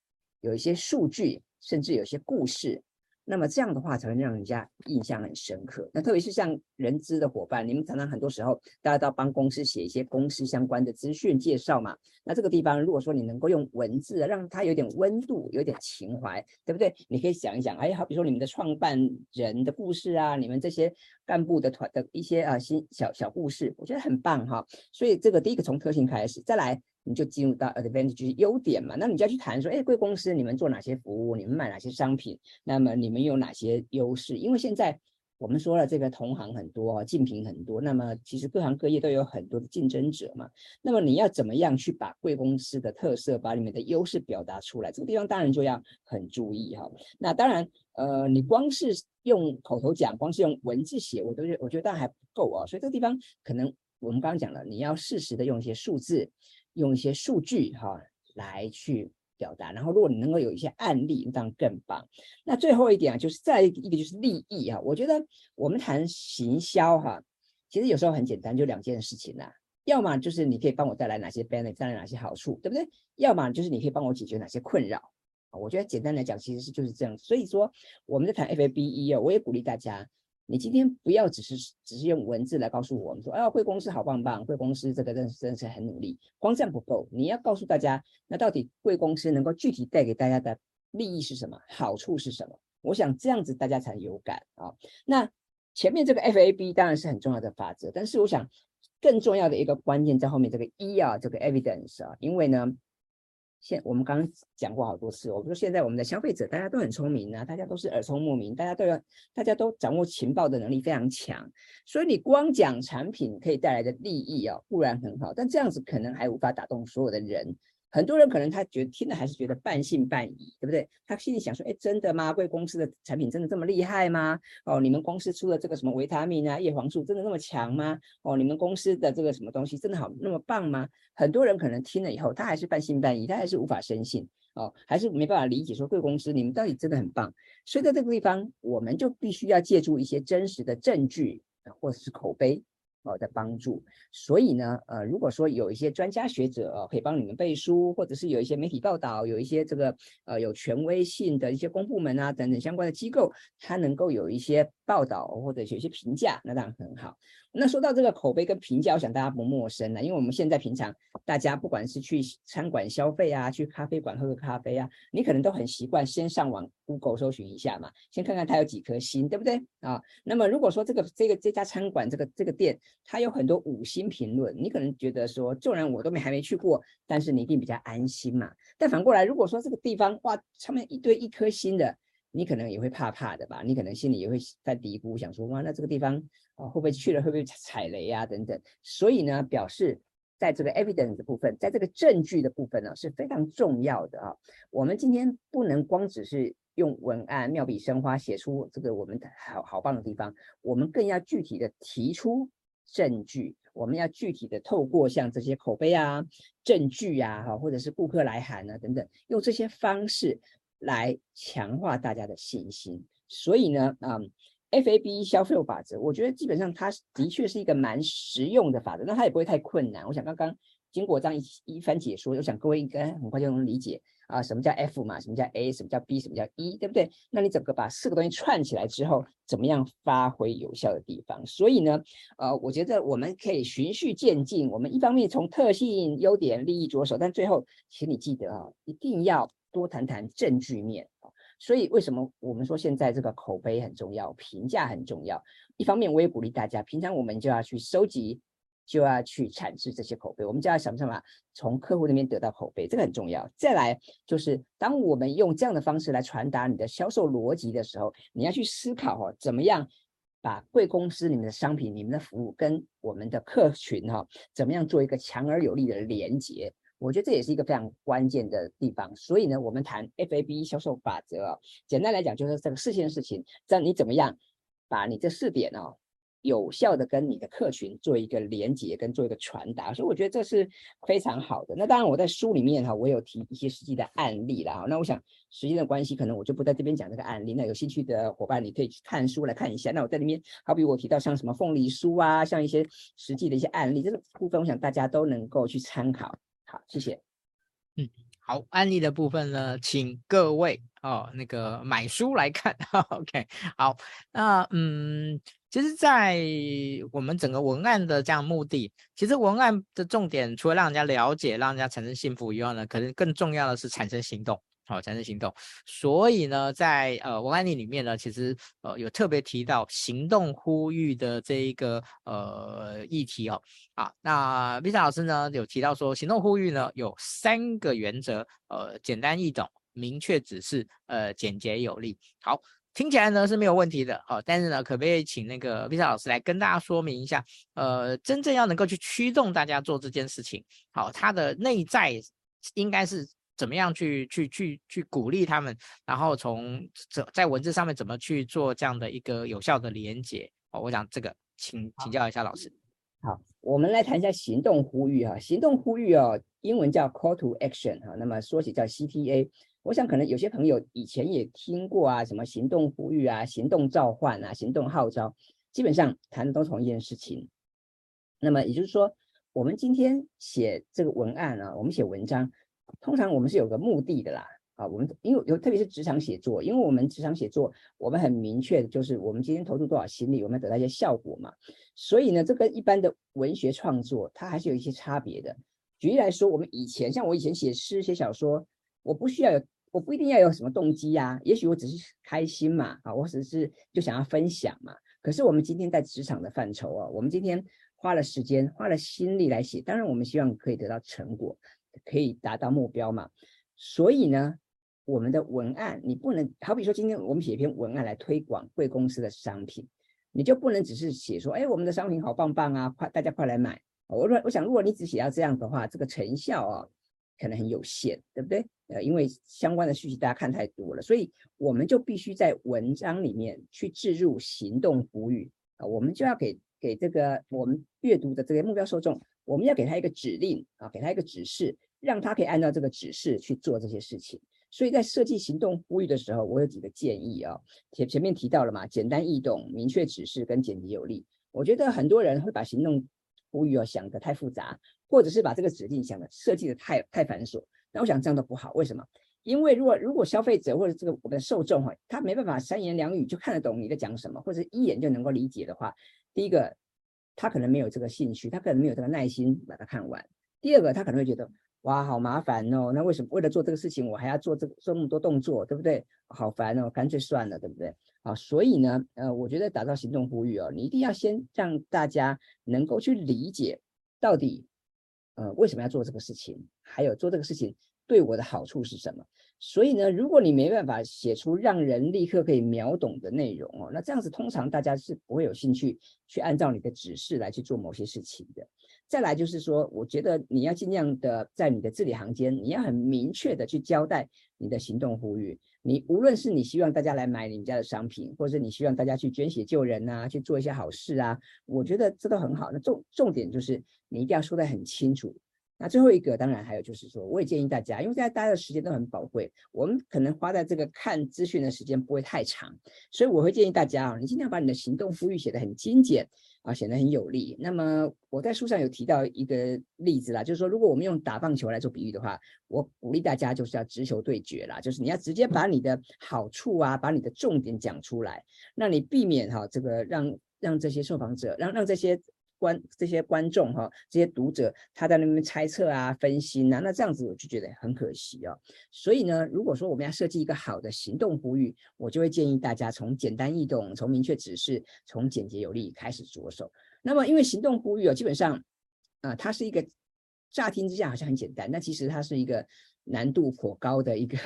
有一些数据，甚至有些故事。那么这样的话才会让人家印象很深刻。那特别是像人资的伙伴，你们常常很多时候大家都要帮公司写一些公司相关的资讯介绍嘛。那这个地方如果说你能够用文字让它有点温度，有点情怀，对不对？你可以想一想，哎，好比说你们的创办人的故事啊，你们这些干部的团的一些啊新小小故事，我觉得很棒哈。所以这个第一个从特性开始，再来。你就进入到 advantage 优点嘛，那你就要去谈说，哎，贵公司你们做哪些服务，你们卖哪些商品，那么你们有哪些优势？因为现在我们说了，这个同行很多，竞品很多，那么其实各行各业都有很多的竞争者嘛。那么你要怎么样去把贵公司的特色，把你们的优势表达出来？这个地方当然就要很注意哈。那当然，呃，你光是用口头讲，光是用文字写，我都觉得我觉得当然还不够啊。所以这个地方可能我们刚刚讲了，你要适时的用一些数字。用一些数据哈来去表达，然后如果你能够有一些案例，这样更棒。那最后一点啊，就是再一个就是利益哈。我觉得我们谈行销哈，其实有时候很简单，就两件事情呐。要么就是你可以帮我带来哪些 benefit，带来哪些好处，对不对？要么就是你可以帮我解决哪些困扰。我觉得简单来讲，其实是就是这样。所以说我们在谈 FABE 哦，我也鼓励大家。你今天不要只是只是用文字来告诉我们说，哎呀，贵公司好棒棒，贵公司这个真真是很努力，光这样不够，你要告诉大家，那到底贵公司能够具体带给大家的利益是什么，好处是什么？我想这样子大家才有感啊。那前面这个 FAB 当然是很重要的法则，但是我想更重要的一个关键在后面这个 E 啊，这个 Evidence 啊，因为呢。现我们刚刚讲过好多次，我们说现在我们的消费者大家都很聪明啊，大家都是耳聪目明，大家都要，大家都掌握情报的能力非常强，所以你光讲产品可以带来的利益哦，固然很好，但这样子可能还无法打动所有的人。很多人可能他觉得听了还是觉得半信半疑，对不对？他心里想说：“哎，真的吗？贵公司的产品真的这么厉害吗？哦，你们公司出的这个什么维他命啊、叶黄素真的那么强吗？哦，你们公司的这个什么东西真的好那么棒吗？”很多人可能听了以后，他还是半信半疑，他还是无法深信哦，还是没办法理解说贵公司你们到底真的很棒。所以在这个地方，我们就必须要借助一些真实的证据或者是口碑。呃的帮助，所以呢，呃，如果说有一些专家学者呃，可以帮你们背书，或者是有一些媒体报道，有一些这个呃有权威性的一些公部门啊等等相关的机构，它能够有一些报道或者有些评价，那当然很好。那说到这个口碑跟评价，我想大家不陌生了，因为我们现在平常大家不管是去餐馆消费啊，去咖啡馆喝个咖啡啊，你可能都很习惯先上网 Google 搜寻一下嘛，先看看它有几颗星，对不对啊？那么如果说这个这个这家餐馆这个这个店它有很多五星评论，你可能觉得说，纵然我都没还没去过，但是你一定比较安心嘛。但反过来，如果说这个地方哇，上面一堆一颗星的。你可能也会怕怕的吧？你可能心里也会在嘀咕，想说哇，那这个地方啊，会不会去了会不会踩雷啊？等等。所以呢，表示在这个 evidence 的部分，在这个证据的部分呢，是非常重要的啊。我们今天不能光只是用文案妙笔生花写出这个我们好好棒的地方，我们更要具体的提出证据。我们要具体的透过像这些口碑啊、证据啊，哈，或者是顾客来函啊等等，用这些方式。来强化大家的信心，所以呢，嗯，FABE 销售法则，我觉得基本上它的确是一个蛮实用的法则，那它也不会太困难。我想刚刚经过这样一一番解说，我想各位应该很快就能理解啊，什么叫 F 嘛，什么叫 A，什么叫 B，什么叫 E，对不对？那你整个把四个东西串起来之后，怎么样发挥有效的地方？所以呢，呃，我觉得我们可以循序渐进，我们一方面从特性、优点、利益着手，但最后，请你记得啊，一定要多谈谈证据面。所以为什么我们说现在这个口碑很重要，评价很重要？一方面我也鼓励大家，平常我们就要去收集，就要去产制这些口碑，我们就要想办法从客户那边得到口碑，这个很重要。再来就是当我们用这样的方式来传达你的销售逻辑的时候，你要去思考哈，怎么样把贵公司你们的商品、你们的服务跟我们的客群哈，怎么样做一个强而有力的连接。我觉得这也是一个非常关键的地方，所以呢，我们谈 FAB 销售法则啊，简单来讲就是这个四件事情，这样你怎么样把你这四点哦，有效的跟你的客群做一个连接跟做一个传达，所以我觉得这是非常好的。那当然我在书里面哈，我有提一些实际的案例啦。那我想时间的关系，可能我就不在这边讲这个案例。那有兴趣的伙伴，你可以去看书来看一下。那我在里面，好比我提到像什么凤梨酥啊，像一些实际的一些案例，这个部分我想大家都能够去参考。好，谢谢。嗯，好，案例的部分呢，请各位哦，那个买书来看。OK，好，那嗯，其实，在我们整个文案的这样目的，其实文案的重点，除了让人家了解、让人家产生幸福以外呢，可能更重要的是产生行动。好，产生行动。所以呢，在呃文案例里面呢，其实呃有特别提到行动呼吁的这一个呃议题哦。啊，那 v i s a 老师呢有提到说，行动呼吁呢有三个原则，呃，简单易懂、明确指示，呃，简洁有力。好，听起来呢是没有问题的。好，但是呢，可不可以请那个 Visa 老师来跟大家说明一下，呃，真正要能够去驱动大家做这件事情，好，它的内在应该是。怎么样去去去去鼓励他们，然后从这在文字上面怎么去做这样的一个有效的连接？哦，我想这个请请教一下老师。好，我们来谈一下行动呼吁哈，行动呼吁哦，英文叫 Call to Action 哈，那么缩写叫 CTA。我想可能有些朋友以前也听过啊，什么行动呼吁啊、行动召唤啊、行动号召，基本上谈的都是同一件事情。那么也就是说，我们今天写这个文案啊，我们写文章。通常我们是有个目的的啦，啊，我们因为有特别是职场写作，因为我们职场写作，我们很明确的就是我们今天投入多少心力，我们得到一些效果嘛。所以呢，这跟一般的文学创作，它还是有一些差别的。举例来说，我们以前像我以前写诗、写小说，我不需要有，我不一定要有什么动机呀，也许我只是开心嘛，啊，我只是就想要分享嘛。可是我们今天在职场的范畴啊，我们今天花了时间、花了心力来写，当然我们希望可以得到成果。可以达到目标嘛？所以呢，我们的文案你不能好比说，今天我们写一篇文案来推广贵公司的商品，你就不能只是写说，哎，我们的商品好棒棒啊，快大家快来买。我说我想，如果你只写到这样的话，这个成效啊，可能很有限，对不对？呃，因为相关的讯息大家看太多了，所以我们就必须在文章里面去置入行动呼吁啊，我们就要给给这个我们阅读的这个目标受众。我们要给他一个指令啊，给他一个指示，让他可以按照这个指示去做这些事情。所以在设计行动呼吁的时候，我有几个建议啊。前前面提到了嘛，简单易懂、明确指示跟简洁有力。我觉得很多人会把行动呼吁啊想得太复杂，或者是把这个指令想的设计的太太繁琐。那我想这样都不好。为什么？因为如果如果消费者或者这个我们的受众哈，他没办法三言两语就看得懂你在讲什么，或者一眼就能够理解的话，第一个。他可能没有这个兴趣，他可能没有这个耐心把它看完。第二个，他可能会觉得哇，好麻烦哦，那为什么为了做这个事情，我还要做这个做那么多动作，对不对？好烦哦，干脆算了，对不对？啊，所以呢，呃，我觉得打造行动呼吁哦，你一定要先让大家能够去理解到底，呃，为什么要做这个事情，还有做这个事情对我的好处是什么。所以呢，如果你没办法写出让人立刻可以秒懂的内容哦，那这样子通常大家是不会有兴趣去按照你的指示来去做某些事情的。再来就是说，我觉得你要尽量的在你的字里行间，你要很明确的去交代你的行动呼吁。你无论是你希望大家来买你们家的商品，或者你希望大家去捐血救人啊，去做一些好事啊，我觉得这都很好。那重重点就是你一定要说得很清楚。那最后一个，当然还有就是说，我也建议大家，因为现在大家的时间都很宝贵，我们可能花在这个看资讯的时间不会太长，所以我会建议大家啊，你尽量把你的行动呼吁写得很精简啊，显得很有力。那么我在书上有提到一个例子啦，就是说，如果我们用打棒球来做比喻的话，我鼓励大家就是要直球对决啦，就是你要直接把你的好处啊，把你的重点讲出来，那你避免哈这个让让这些受访者让让这些。观这些观众哈，这些读者他在那边猜测啊、分析啊，那这样子我就觉得很可惜哦。所以呢，如果说我们要设计一个好的行动呼吁，我就会建议大家从简单易懂、从明确指示、从简洁有力开始着手。那么，因为行动呼吁哦，基本上啊、它是一个乍听之下好像很简单，那其实它是一个难度颇高的一个。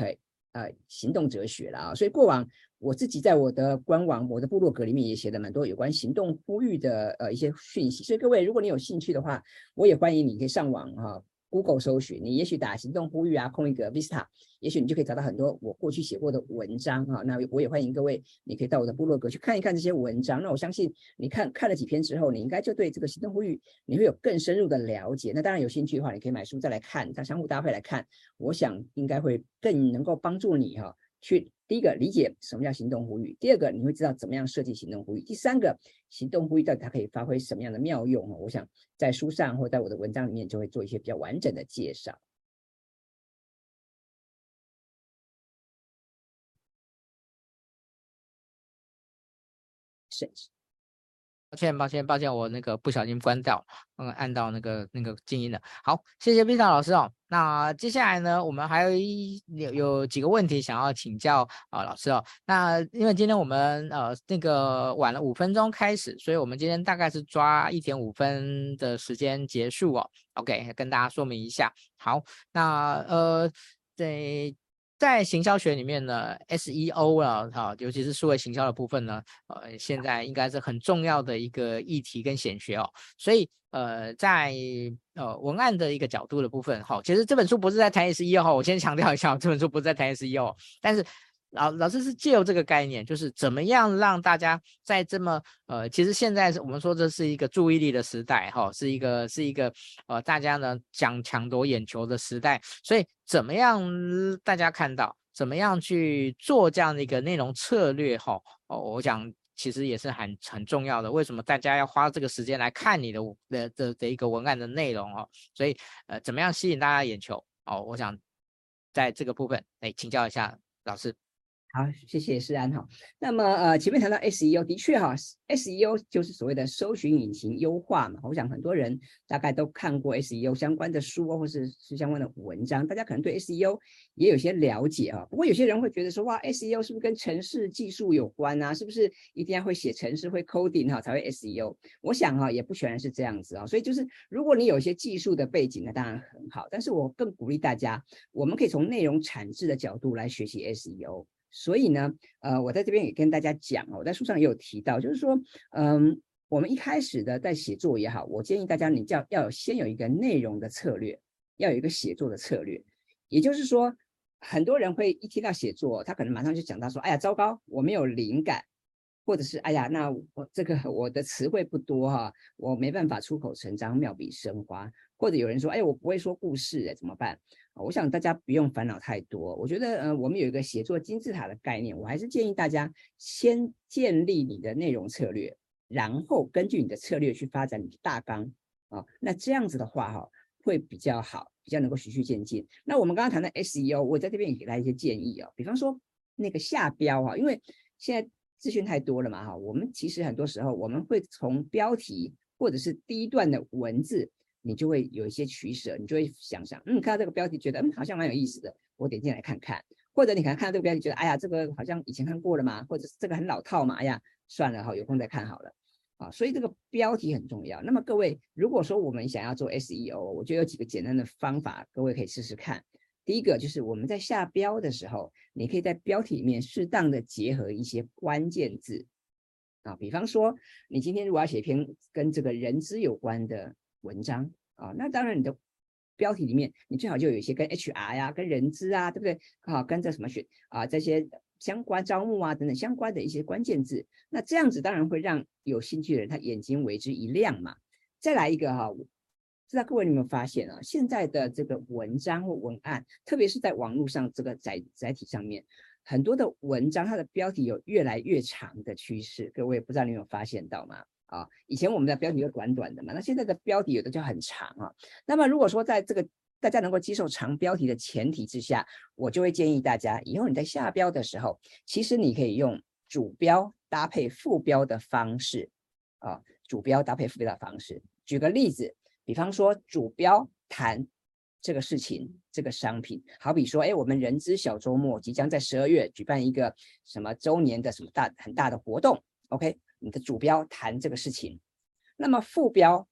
呃，行动哲学了啊，所以过往我自己在我的官网、我的部落格里面也写了蛮多有关行动呼吁的呃一些讯息，所以各位如果你有兴趣的话，我也欢迎你可以上网哈。Google 搜寻，你也许打行动呼吁啊，空一格 Vista，也许你就可以找到很多我过去写过的文章啊。那我也欢迎各位，你可以到我的部落格去看一看这些文章。那我相信你看看了几篇之后，你应该就对这个行动呼吁你会有更深入的了解。那当然有兴趣的话，你可以买书再来看，它相互搭配来看，我想应该会更能够帮助你哈、去第一个理解什么叫行动呼吁，第二个你会知道怎么样设计行动呼吁，第三个行动呼吁到底它可以发挥什么样的妙用？我想在书上或在我的文章里面就会做一些比较完整的介绍。是。抱歉，抱歉，抱歉，我那个不小心关掉，嗯，按到那个那个静音了。好，谢谢 B 站老师哦。那接下来呢，我们还有一有有几个问题想要请教啊、老师哦。那因为今天我们呃那个晚了五分钟开始，所以我们今天大概是抓一点五分的时间结束哦。OK，跟大家说明一下。好，那呃对。在行销学里面呢，SEO 啊，哈，尤其是数位行销的部分呢，呃，现在应该是很重要的一个议题跟显学哦。所以，呃，在呃文案的一个角度的部分，哈，其实这本书不是在谈 SEO 哈，我先强调一下，这本书不是在谈 SEO，但是。老老师是借由这个概念，就是怎么样让大家在这么呃，其实现在是我们说这是一个注意力的时代，哈，是一个是一个呃，大家呢想抢夺眼球的时代，所以怎么样大家看到，怎么样去做这样的一个内容策略，哈，哦，我讲其实也是很很重要的。为什么大家要花这个时间来看你的的的的一个文案的内容哦？所以呃，怎么样吸引大家眼球哦？我想在这个部分，哎，请教一下老师。好，谢谢诗安哈。那么呃，前面谈到 SEO，的确哈，SEO 就是所谓的搜寻引擎优化嘛。我想很多人大概都看过 SEO 相关的书或是是相关的文章，大家可能对 SEO 也有些了解啊。不过有些人会觉得说，哇，SEO 是不是跟程式技术有关啊？是不是一定要会写程式、会 coding 哈才会 SEO？我想哈，也不全然是这样子啊。所以就是，如果你有一些技术的背景，那当然很好。但是我更鼓励大家，我们可以从内容产制的角度来学习 SEO。所以呢，呃，我在这边也跟大家讲，我在书上也有提到，就是说，嗯，我们一开始的在写作也好，我建议大家，你要要先有一个内容的策略，要有一个写作的策略。也就是说，很多人会一听到写作，他可能马上就讲到说，哎呀，糟糕，我没有灵感，或者是哎呀，那我这个我的词汇不多哈，我没办法出口成章，妙笔生花。或者有人说，哎，我不会说故事，哎，怎么办？我想大家不用烦恼太多。我觉得，呃，我们有一个写作金字塔的概念，我还是建议大家先建立你的内容策略，然后根据你的策略去发展你的大纲啊。那这样子的话，哈，会比较好，比较能够循序渐进。那我们刚刚谈的 SEO，我在这边也给大家一些建议啊。比方说那个下标啊，因为现在资讯太多了嘛，哈，我们其实很多时候我们会从标题或者是第一段的文字。你就会有一些取舍，你就会想想，嗯，看到这个标题觉得，嗯，好像蛮有意思的，我点进来看看。或者你可能看到这个标题觉得，哎呀，这个好像以前看过了嘛，或者是这个很老套嘛，哎呀，算了哈，有空再看好了。啊，所以这个标题很重要。那么各位，如果说我们想要做 SEO，我觉得有几个简单的方法，各位可以试试看。第一个就是我们在下标的时候，你可以在标题里面适当的结合一些关键字啊，比方说你今天如果要写一篇跟这个人资有关的。文章啊，那当然你的标题里面，你最好就有一些跟 HR 呀、跟人资啊，对不对？啊，跟这什么学啊这些相关招募啊等等相关的一些关键字，那这样子当然会让有兴趣的人他眼睛为之一亮嘛。再来一个哈，不知道各位有没有发现啊？现在的这个文章或文案，特别是在网络上这个载载体上面，很多的文章它的标题有越来越长的趋势。各位不知道你有发现到吗？啊，以前我们的标题都短短的嘛，那现在的标题有的就很长啊。那么如果说在这个大家能够接受长标题的前提之下，我就会建议大家，以后你在下标的时候，其实你可以用主标搭配副标的方式啊，主标搭配副标的方式。举个例子，比方说主标谈这个事情，这个商品，好比说，哎，我们人资小周末即将在十二月举办一个什么周年的什么大很大的活动，OK。你的主标谈这个事情，那么副标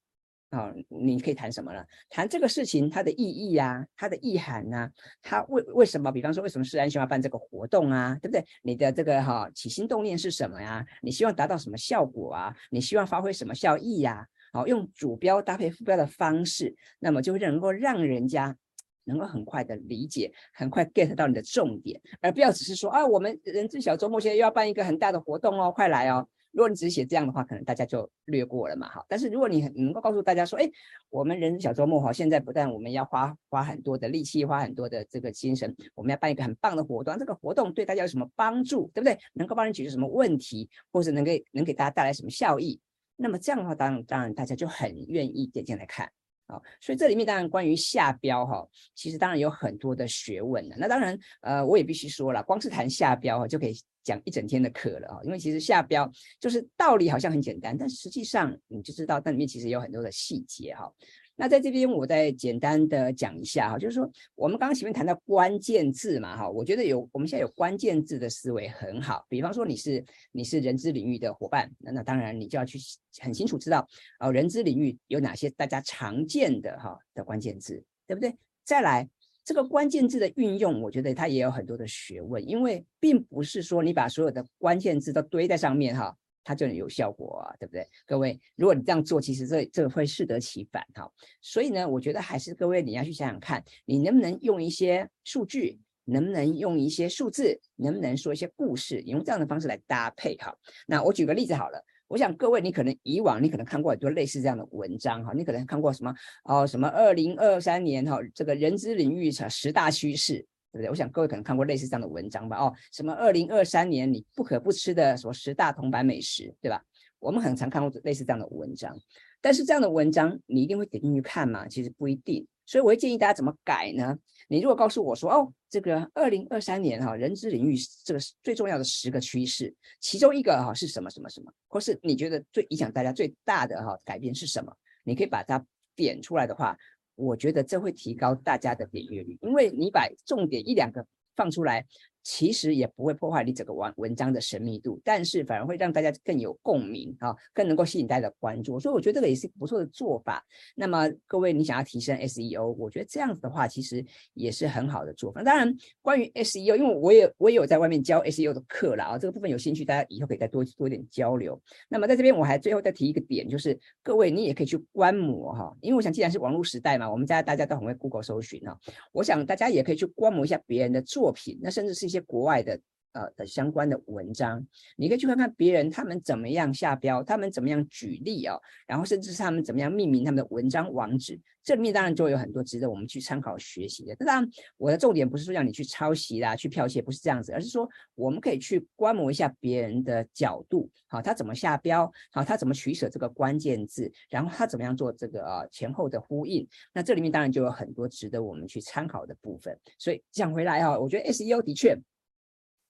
啊，你可以谈什么呢？谈这个事情它的意义啊，它的意涵啊，它为为什么？比方说，为什么世安希望办这个活动啊？对不对？你的这个哈起心动念是什么呀？你希望达到什么效果啊？你希望发挥什么效益呀？好，用主标搭配副标的方式，那么就能够让人家能够很快的理解，很快 get 到你的重点，而不要只是说啊，我们人之小周末现在又要办一个很大的活动哦，快来哦。如果你只是写这样的话，可能大家就略过了嘛，哈。但是如果你能够告诉大家说，哎，我们人生小周末哈，现在不但我们要花花很多的力气，花很多的这个精神，我们要办一个很棒的活动，这个活动对大家有什么帮助，对不对？能够帮你解决什么问题，或者能给能给大家带来什么效益？那么这样的话，当然当然大家就很愿意点进来看。啊，所以这里面当然关于下标哈，其实当然有很多的学问的。那当然，呃，我也必须说了，光是谈下标，就可以讲一整天的课了啊。因为其实下标就是道理好像很简单，但实际上你就知道那里面其实有很多的细节哈。那在这边，我再简单的讲一下哈，就是说我们刚刚前面谈到关键字嘛哈，我觉得有我们现在有关键字的思维很好。比方说你是你是人资领域的伙伴，那那当然你就要去很清楚知道哦，人资领域有哪些大家常见的哈的关键字，对不对？再来这个关键字的运用，我觉得它也有很多的学问，因为并不是说你把所有的关键字都堆在上面哈。它就能有效果啊，对不对？各位，如果你这样做，其实这这会适得其反哈。所以呢，我觉得还是各位你要去想想看，你能不能用一些数据，能不能用一些数字，能不能说一些故事，用这样的方式来搭配哈。那我举个例子好了，我想各位你可能以往你可能看过很多类似这样的文章哈，你可能看过什么哦什么二零二三年哈这个人资领域十大趋势。对不对？我想各位可能看过类似这样的文章吧？哦，什么二零二三年你不可不吃的什么十大铜板美食，对吧？我们很常看过类似这样的文章，但是这样的文章你一定会点进去看吗？其实不一定。所以我会建议大家怎么改呢？你如果告诉我说，哦，这个二零二三年哈，人资领域这个最重要的十个趋势，其中一个哈是什么什么什么，或是你觉得最影响大家最大的哈改变是什么？你可以把它点出来的话。我觉得这会提高大家的点阅率，因为你把重点一两个放出来。其实也不会破坏你整个文文章的神秘度，但是反而会让大家更有共鸣啊，更能够吸引大家的关注。所以我觉得这个也是不错的做法。那么各位，你想要提升 SEO，我觉得这样子的话，其实也是很好的做法。当然，关于 SEO，因为我也我也有在外面教 SEO 的课了啊，这个部分有兴趣，大家以后可以再多多一点交流。那么在这边，我还最后再提一个点，就是各位你也可以去观摩哈，因为我想既然是网络时代嘛，我们家大家都很会 Google 搜寻啊，我想大家也可以去观摩一下别人的作品，那甚至是一些国外的呃的相关的文章，你可以去看看别人他们怎么样下标，他们怎么样举例啊、哦，然后甚至是他们怎么样命名他们的文章网址，这里面当然就有很多值得我们去参考学习的。当然，我的重点不是说让你去抄袭啦、去剽窃，不是这样子，而是说我们可以去观摩一下别人的角度，好，他怎么下标，好，他怎么取舍这个关键字，然后他怎么样做这个啊前后的呼应，那这里面当然就有很多值得我们去参考的部分。所以讲回来哈，我觉得 SEO 的确。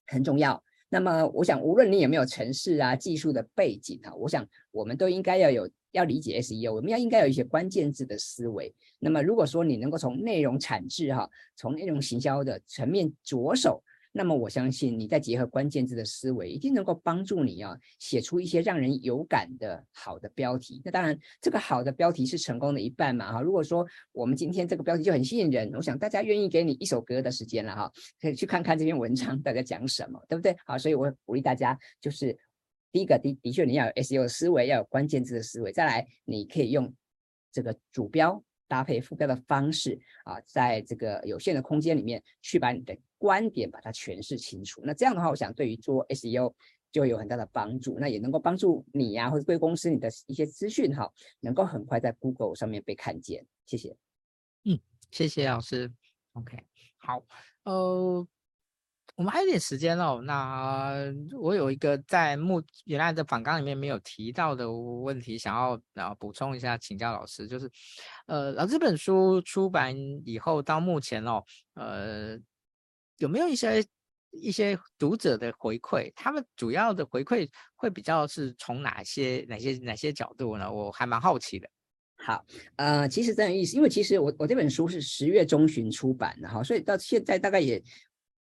很重要。那么，我想，无论你有没有城市啊、技术的背景啊，我想，我们都应该要有要理解 SEO，我们要应该有一些关键字的思维。那么，如果说你能够从内容产制哈，从内容行销的层面着手。那么我相信你再结合关键字的思维，一定能够帮助你啊写出一些让人有感的好的标题。那当然，这个好的标题是成功的一半嘛哈。如果说我们今天这个标题就很吸引人，我想大家愿意给你一首歌的时间了哈，可以去看看这篇文章大家讲什么，对不对？好，所以我鼓励大家，就是第一个的的确你要有 SEO 思维，要有关键字的思维，再来你可以用这个主标搭配副标的方式啊，在这个有限的空间里面去把你的观点把它诠释清楚，那这样的话，我想对于做 SEO 就有很大的帮助。那也能够帮助你呀、或者贵公司你的一些资讯哈，能够很快在 Google 上面被看见。谢谢。嗯，谢谢老师。OK，好，呃。我们还有点时间哦，那我有一个在目原来的访纲里面没有提到的问题，想要然后补充一下，请教老师，就是，呃，老师这本书出版以后到目前哦，呃，有没有一些一些读者的回馈？他们主要的回馈会比较是从哪些哪些哪些角度呢？我还蛮好奇的。好，呃，其实真有意思，因为其实我我这本书是十月中旬出版的哈，所以到现在大概也。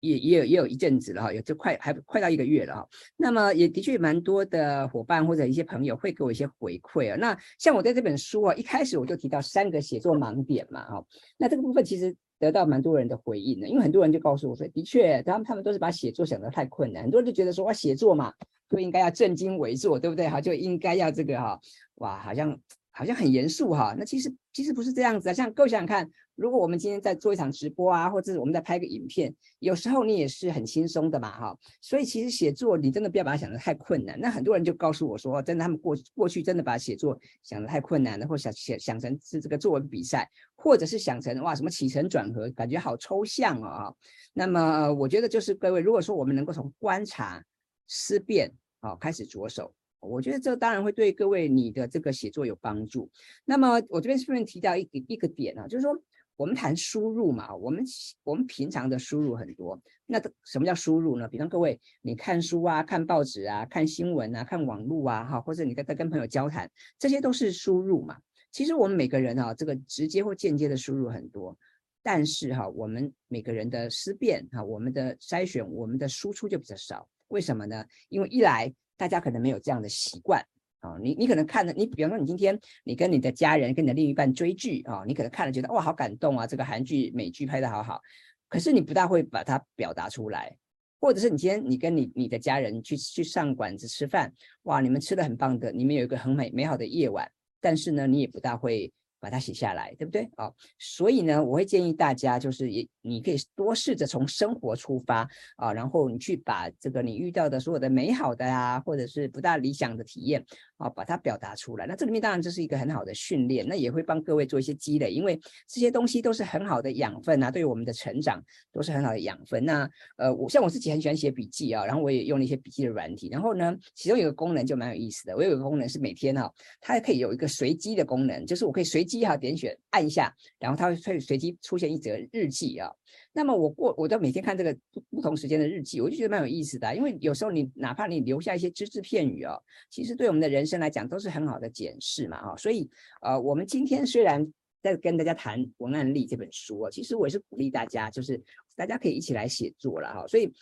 也也有也有一阵子了哈，也就快还快到一个月了哈。那么也的确蛮多的伙伴或者一些朋友会给我一些回馈啊。那像我在这本书啊，一开始我就提到三个写作盲点嘛哈。那这个部分其实得到蛮多人的回应的，因为很多人就告诉我说，的确，他们他们都是把写作想得太困难，很多人就觉得说哇，写作嘛就应该要正襟危坐，对不对哈？就应该要这个哈，哇，好像。好像很严肃哈，那其实其实不是这样子啊。像各位想想看，如果我们今天在做一场直播啊，或者是我们在拍个影片，有时候你也是很轻松的嘛哈。所以其实写作你真的不要把它想得太困难。那很多人就告诉我说，真的他们过过去真的把写作想得太困难了，或想想想成是这个作文比赛，或者是想成哇什么起承转合，感觉好抽象哦。那么我觉得就是各位，如果说我们能够从观察、思辨好开始着手。我觉得这当然会对各位你的这个写作有帮助。那么我这边顺便提到一一个点啊，就是说我们谈输入嘛，我们我们平常的输入很多。那什么叫输入呢？比方各位你看书啊、看报纸啊、看新闻啊、看网络啊，哈，或者你在跟朋友交谈，这些都是输入嘛。其实我们每个人啊，这个直接或间接的输入很多，但是哈，我们每个人的思辨哈，我们的筛选，我们的输出就比较少。为什么呢？因为一来。大家可能没有这样的习惯啊，你你可能看了，你比方说你今天你跟你的家人跟你的另一半追剧啊，你可能看了觉得哇好感动啊，这个韩剧美剧拍的好好，可是你不大会把它表达出来，或者是你今天你跟你你的家人去去上馆子吃饭，哇你们吃的很棒的，你们有一个很美美好的夜晚，但是呢你也不大会。把它写下来，对不对哦？所以呢，我会建议大家，就是也你可以多试着从生活出发啊，然后你去把这个你遇到的所有的美好的啊，或者是不大理想的体验啊，把它表达出来。那这里面当然这是一个很好的训练，那也会帮各位做一些积累，因为这些东西都是很好的养分啊，对于我们的成长都是很好的养分。那呃，我像我自己很喜欢写笔记啊，然后我也用了一些笔记的软体，然后呢，其中有个功能就蛮有意思的，我有个功能是每天哈、它还可以有一个随机的功能，就是我可以随机。记号点选按下，然后它会随随机出现一则日记啊。那么我过我都每天看这个不同时间的日记，我就觉得蛮有意思的。因为有时候你哪怕你留下一些只字片语啊，其实对我们的人生来讲都是很好的检视嘛啊。所以呃，我们今天虽然在跟大家谈文案力这本书啊，其实我也是鼓励大家，就是大家可以一起来写作了哈。所以。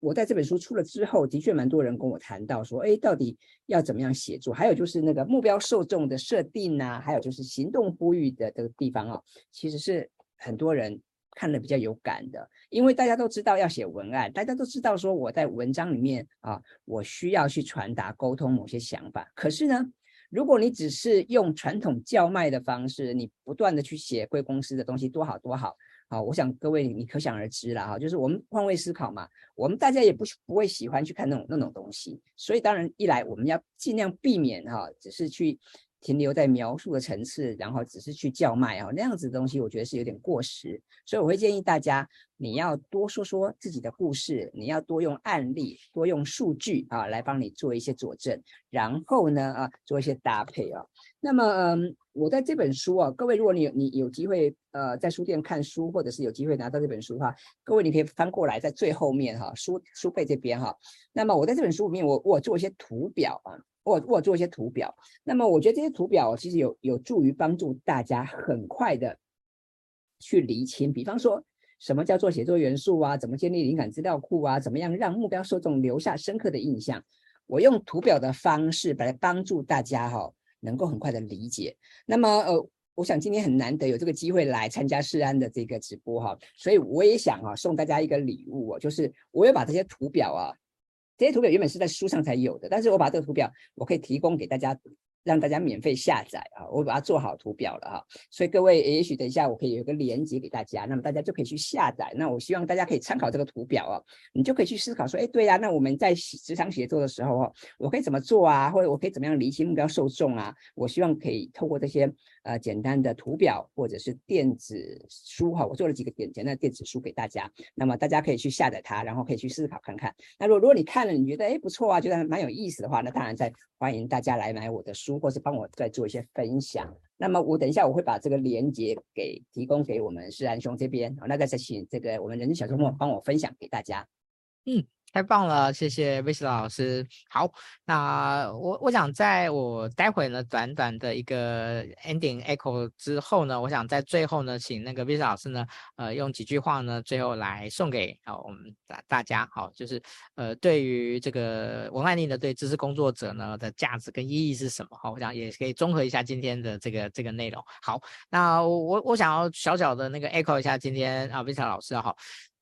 我在这本书出了之后，的确蛮多人跟我谈到说，哎，到底要怎么样写作？还有就是那个目标受众的设定啊，还有就是行动呼吁的这个地方啊，其实是很多人看了比较有感的。因为大家都知道要写文案，大家都知道说我在文章里面啊，我需要去传达沟通某些想法。可是呢，如果你只是用传统叫卖的方式，你不断的去写贵公司的东西，多好多好。好，我想各位你可想而知了哈，就是我们换位思考嘛，我们大家也不不会喜欢去看那种那种东西，所以当然一来我们要尽量避免哈，只是去。停留在描述的层次，然后只是去叫卖啊，那样子的东西，我觉得是有点过时。所以我会建议大家，你要多说说自己的故事，你要多用案例、多用数据啊，来帮你做一些佐证，然后呢啊，做一些搭配啊。那么嗯，我在这本书啊，各位如果你有你有机会呃在书店看书，或者是有机会拿到这本书的话，各位你可以翻过来，在最后面哈书书背这边哈。那么我在这本书里面，我我做一些图表啊。我我做一些图表，那么我觉得这些图表其实有有助于帮助大家很快的去厘清，比方说什么叫做写作元素啊，怎么建立灵感资料库啊，怎么样让目标受众留下深刻的印象。我用图表的方式来帮助大家哈、能够很快的理解。那么呃，我想今天很难得有这个机会来参加世安的这个直播哈，所以我也想啊送大家一个礼物哦，就是我要把这些图表啊。这些图表原本是在书上才有的，但是我把这个图表，我可以提供给大家让大家免费下载啊，我把它做好图表了哈，所以各位也许等一下我可以有个连接给大家，那么大家就可以去下载。那我希望大家可以参考这个图表啊，你就可以去思考说，哎，对呀，那我们在职场写作的时候哦，我可以怎么做啊？或者我可以怎么样厘清目标受众啊？我希望可以透过这些呃简单的图表或者是电子书哈，我做了几个简简单的电子书给大家，那么大家可以去下载它，然后可以去思考看看。那如果如果你看了你觉得哎不错啊，觉得还蛮有意思的话，那当然再欢迎大家来买我的书。或是帮我再做一些分享，那么我等一下我会把这个连接给提供给我们施然兄这边，好，那再请这个我们人生小周末帮我分享给大家，嗯。太棒了，谢谢 Vista 老师。好，那我我想在我待会呢短短的一个 ending echo 之后呢，我想在最后呢，请那个 Vista 老师呢，呃，用几句话呢，最后来送给啊我们大大家。好，就是呃，对于这个文案力呢，对知识工作者呢的价值跟意义是什么？好，我想也可以综合一下今天的这个这个内容。好，那我我想要小小的那个 echo 一下今天啊 Vista 老师好。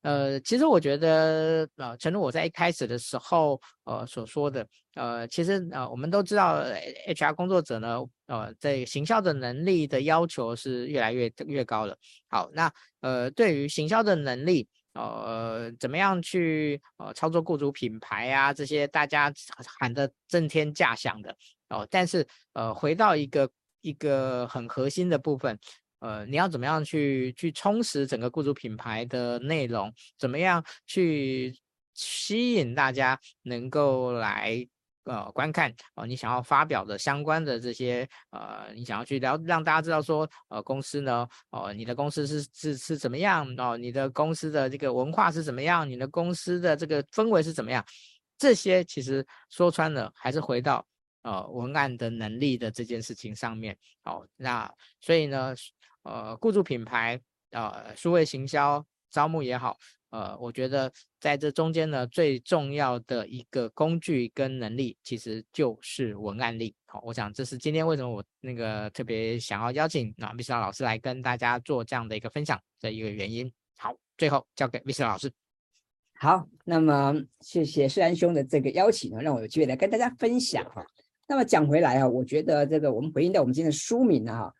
呃，其实我觉得，呃，诚如我在一开始的时候，呃，所说的，呃，其实，呃，我们都知道，HR 工作者呢，呃，在行销的能力的要求是越来越越高了。好，那，呃，对于行销的能力，呃，怎么样去，呃，操作雇主品牌啊，这些大家喊得震天价响的，哦、但是，呃，回到一个一个很核心的部分。呃，你要怎么样去去充实整个雇主品牌的内容？怎么样去吸引大家能够来呃观看呃你想要发表的相关的这些呃，你想要去聊让大家知道说呃公司呢哦、呃，你的公司是是是怎么样哦、你的公司的这个文化是怎么样，你的公司的这个氛围是怎么样？这些其实说穿了还是回到呃文案的能力的这件事情上面哦。那所以呢？呃，雇主品牌，呃，数位行销招募也好，呃，我觉得在这中间呢，最重要的一个工具跟能力，其实就是文案力。好，我想这是今天为什么我那个特别想要邀请那 Vista 老师来跟大家做这样的一个分享的一个原因。好，最后交给 Vista 老师。好，那么谢谢世安兄的这个邀请呢，让我有机会来跟大家分享哈。那么讲回来啊，我觉得这个我们回应到我们今天的书名啊。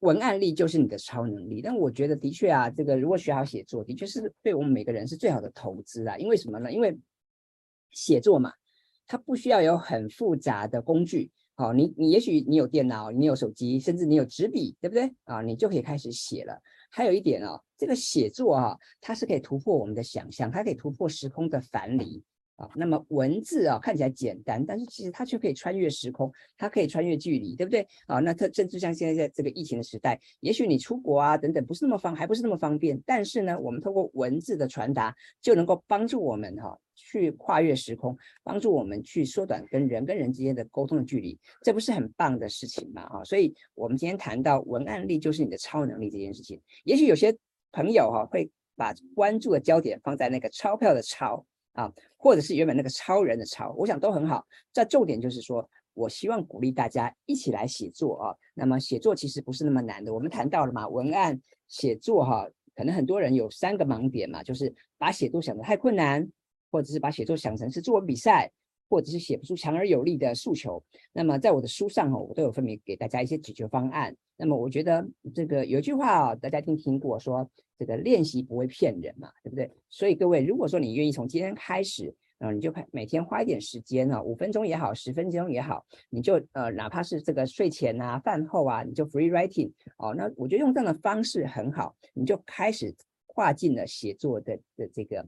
文案力就是你的超能力，但我觉得的确啊，这个如果学好写作，的确是对我们每个人是最好的投资啊。因为什么呢？因为写作嘛，它不需要有很复杂的工具。好，你你也许你有电脑，你有手机，甚至你有纸笔，对不对啊？你就可以开始写了。还有一点哦，这个写作啊，它是可以突破我们的想象，它可以突破时空的樊篱。啊，那么文字啊看起来简单，但是其实它却可以穿越时空，它可以穿越距离，对不对？啊，那它甚至像现在在这个疫情的时代，也许你出国啊等等不是那么方，还不是那么方便，但是呢，我们通过文字的传达就能够帮助我们哈、去跨越时空，帮助我们去缩短跟人跟人之间的沟通的距离，这不是很棒的事情吗？啊，所以我们今天谈到文案力就是你的超能力这件事情，也许有些朋友哈、会把关注的焦点放在那个钞票的钞。啊，或者是原本那个超人的超，我想都很好。在重点就是说，我希望鼓励大家一起来写作啊。那么写作其实不是那么难的，我们谈到了嘛，文案写作哈、可能很多人有三个盲点嘛，就是把写作想得太困难，或者是把写作想成是作文比赛。或者是写不出强而有力的诉求，那么在我的书上哦，我都有分别给大家一些解决方案。那么我觉得这个有句话啊，大家一定听过说，这个练习不会骗人嘛，对不对？所以各位，如果说你愿意从今天开始，呃，你就每天花一点时间啊，五分钟也好，十分钟也好，你就呃，哪怕是这个睡前啊、饭后啊，你就 free writing 哦，那我觉得用这样的方式很好，你就开始跨进了写作的的这个。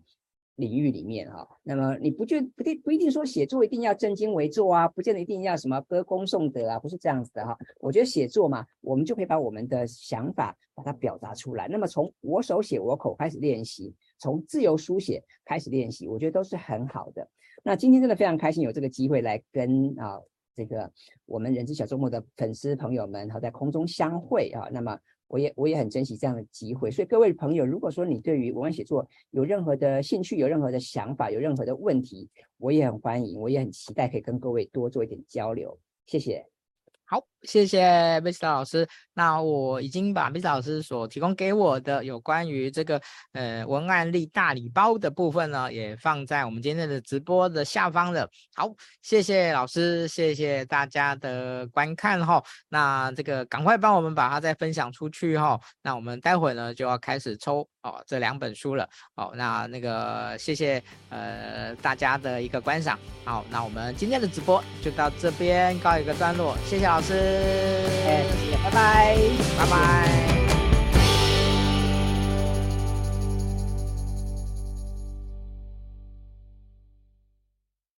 领域里面哈，那么你不就不定不一定说写作一定要正襟危坐啊，不见得一定要什么歌功颂德啊，不是这样子的哈。我觉得写作嘛，我们就可以把我们的想法把它表达出来。那么从我手写我口开始练习，从自由书写开始练习，我觉得都是很好的。那今天真的非常开心有这个机会来跟啊这个我们人之小周末的粉丝朋友们好在空中相会啊，那么。我也我也很珍惜这样的机会，所以各位朋友，如果说你对于文案写作有任何的兴趣、有任何的想法、有任何的问题，我也很欢迎，我也很期待可以跟各位多做一点交流。谢谢。好，谢谢 Vista 老师。那我已经把 Vista 老师所提供给我的有关于这个呃文案力大礼包的部分呢，也放在我们今天的直播的下方了。好，谢谢老师，谢谢大家的观看哈。那这个赶快帮我们把它再分享出去哈。那我们待会呢就要开始抽哦这两本书了。哦，那那个谢谢呃大家的一个观赏。好，那我们今天的直播就到这边告一个段落，谢谢老师，谢谢，拜拜，拜拜。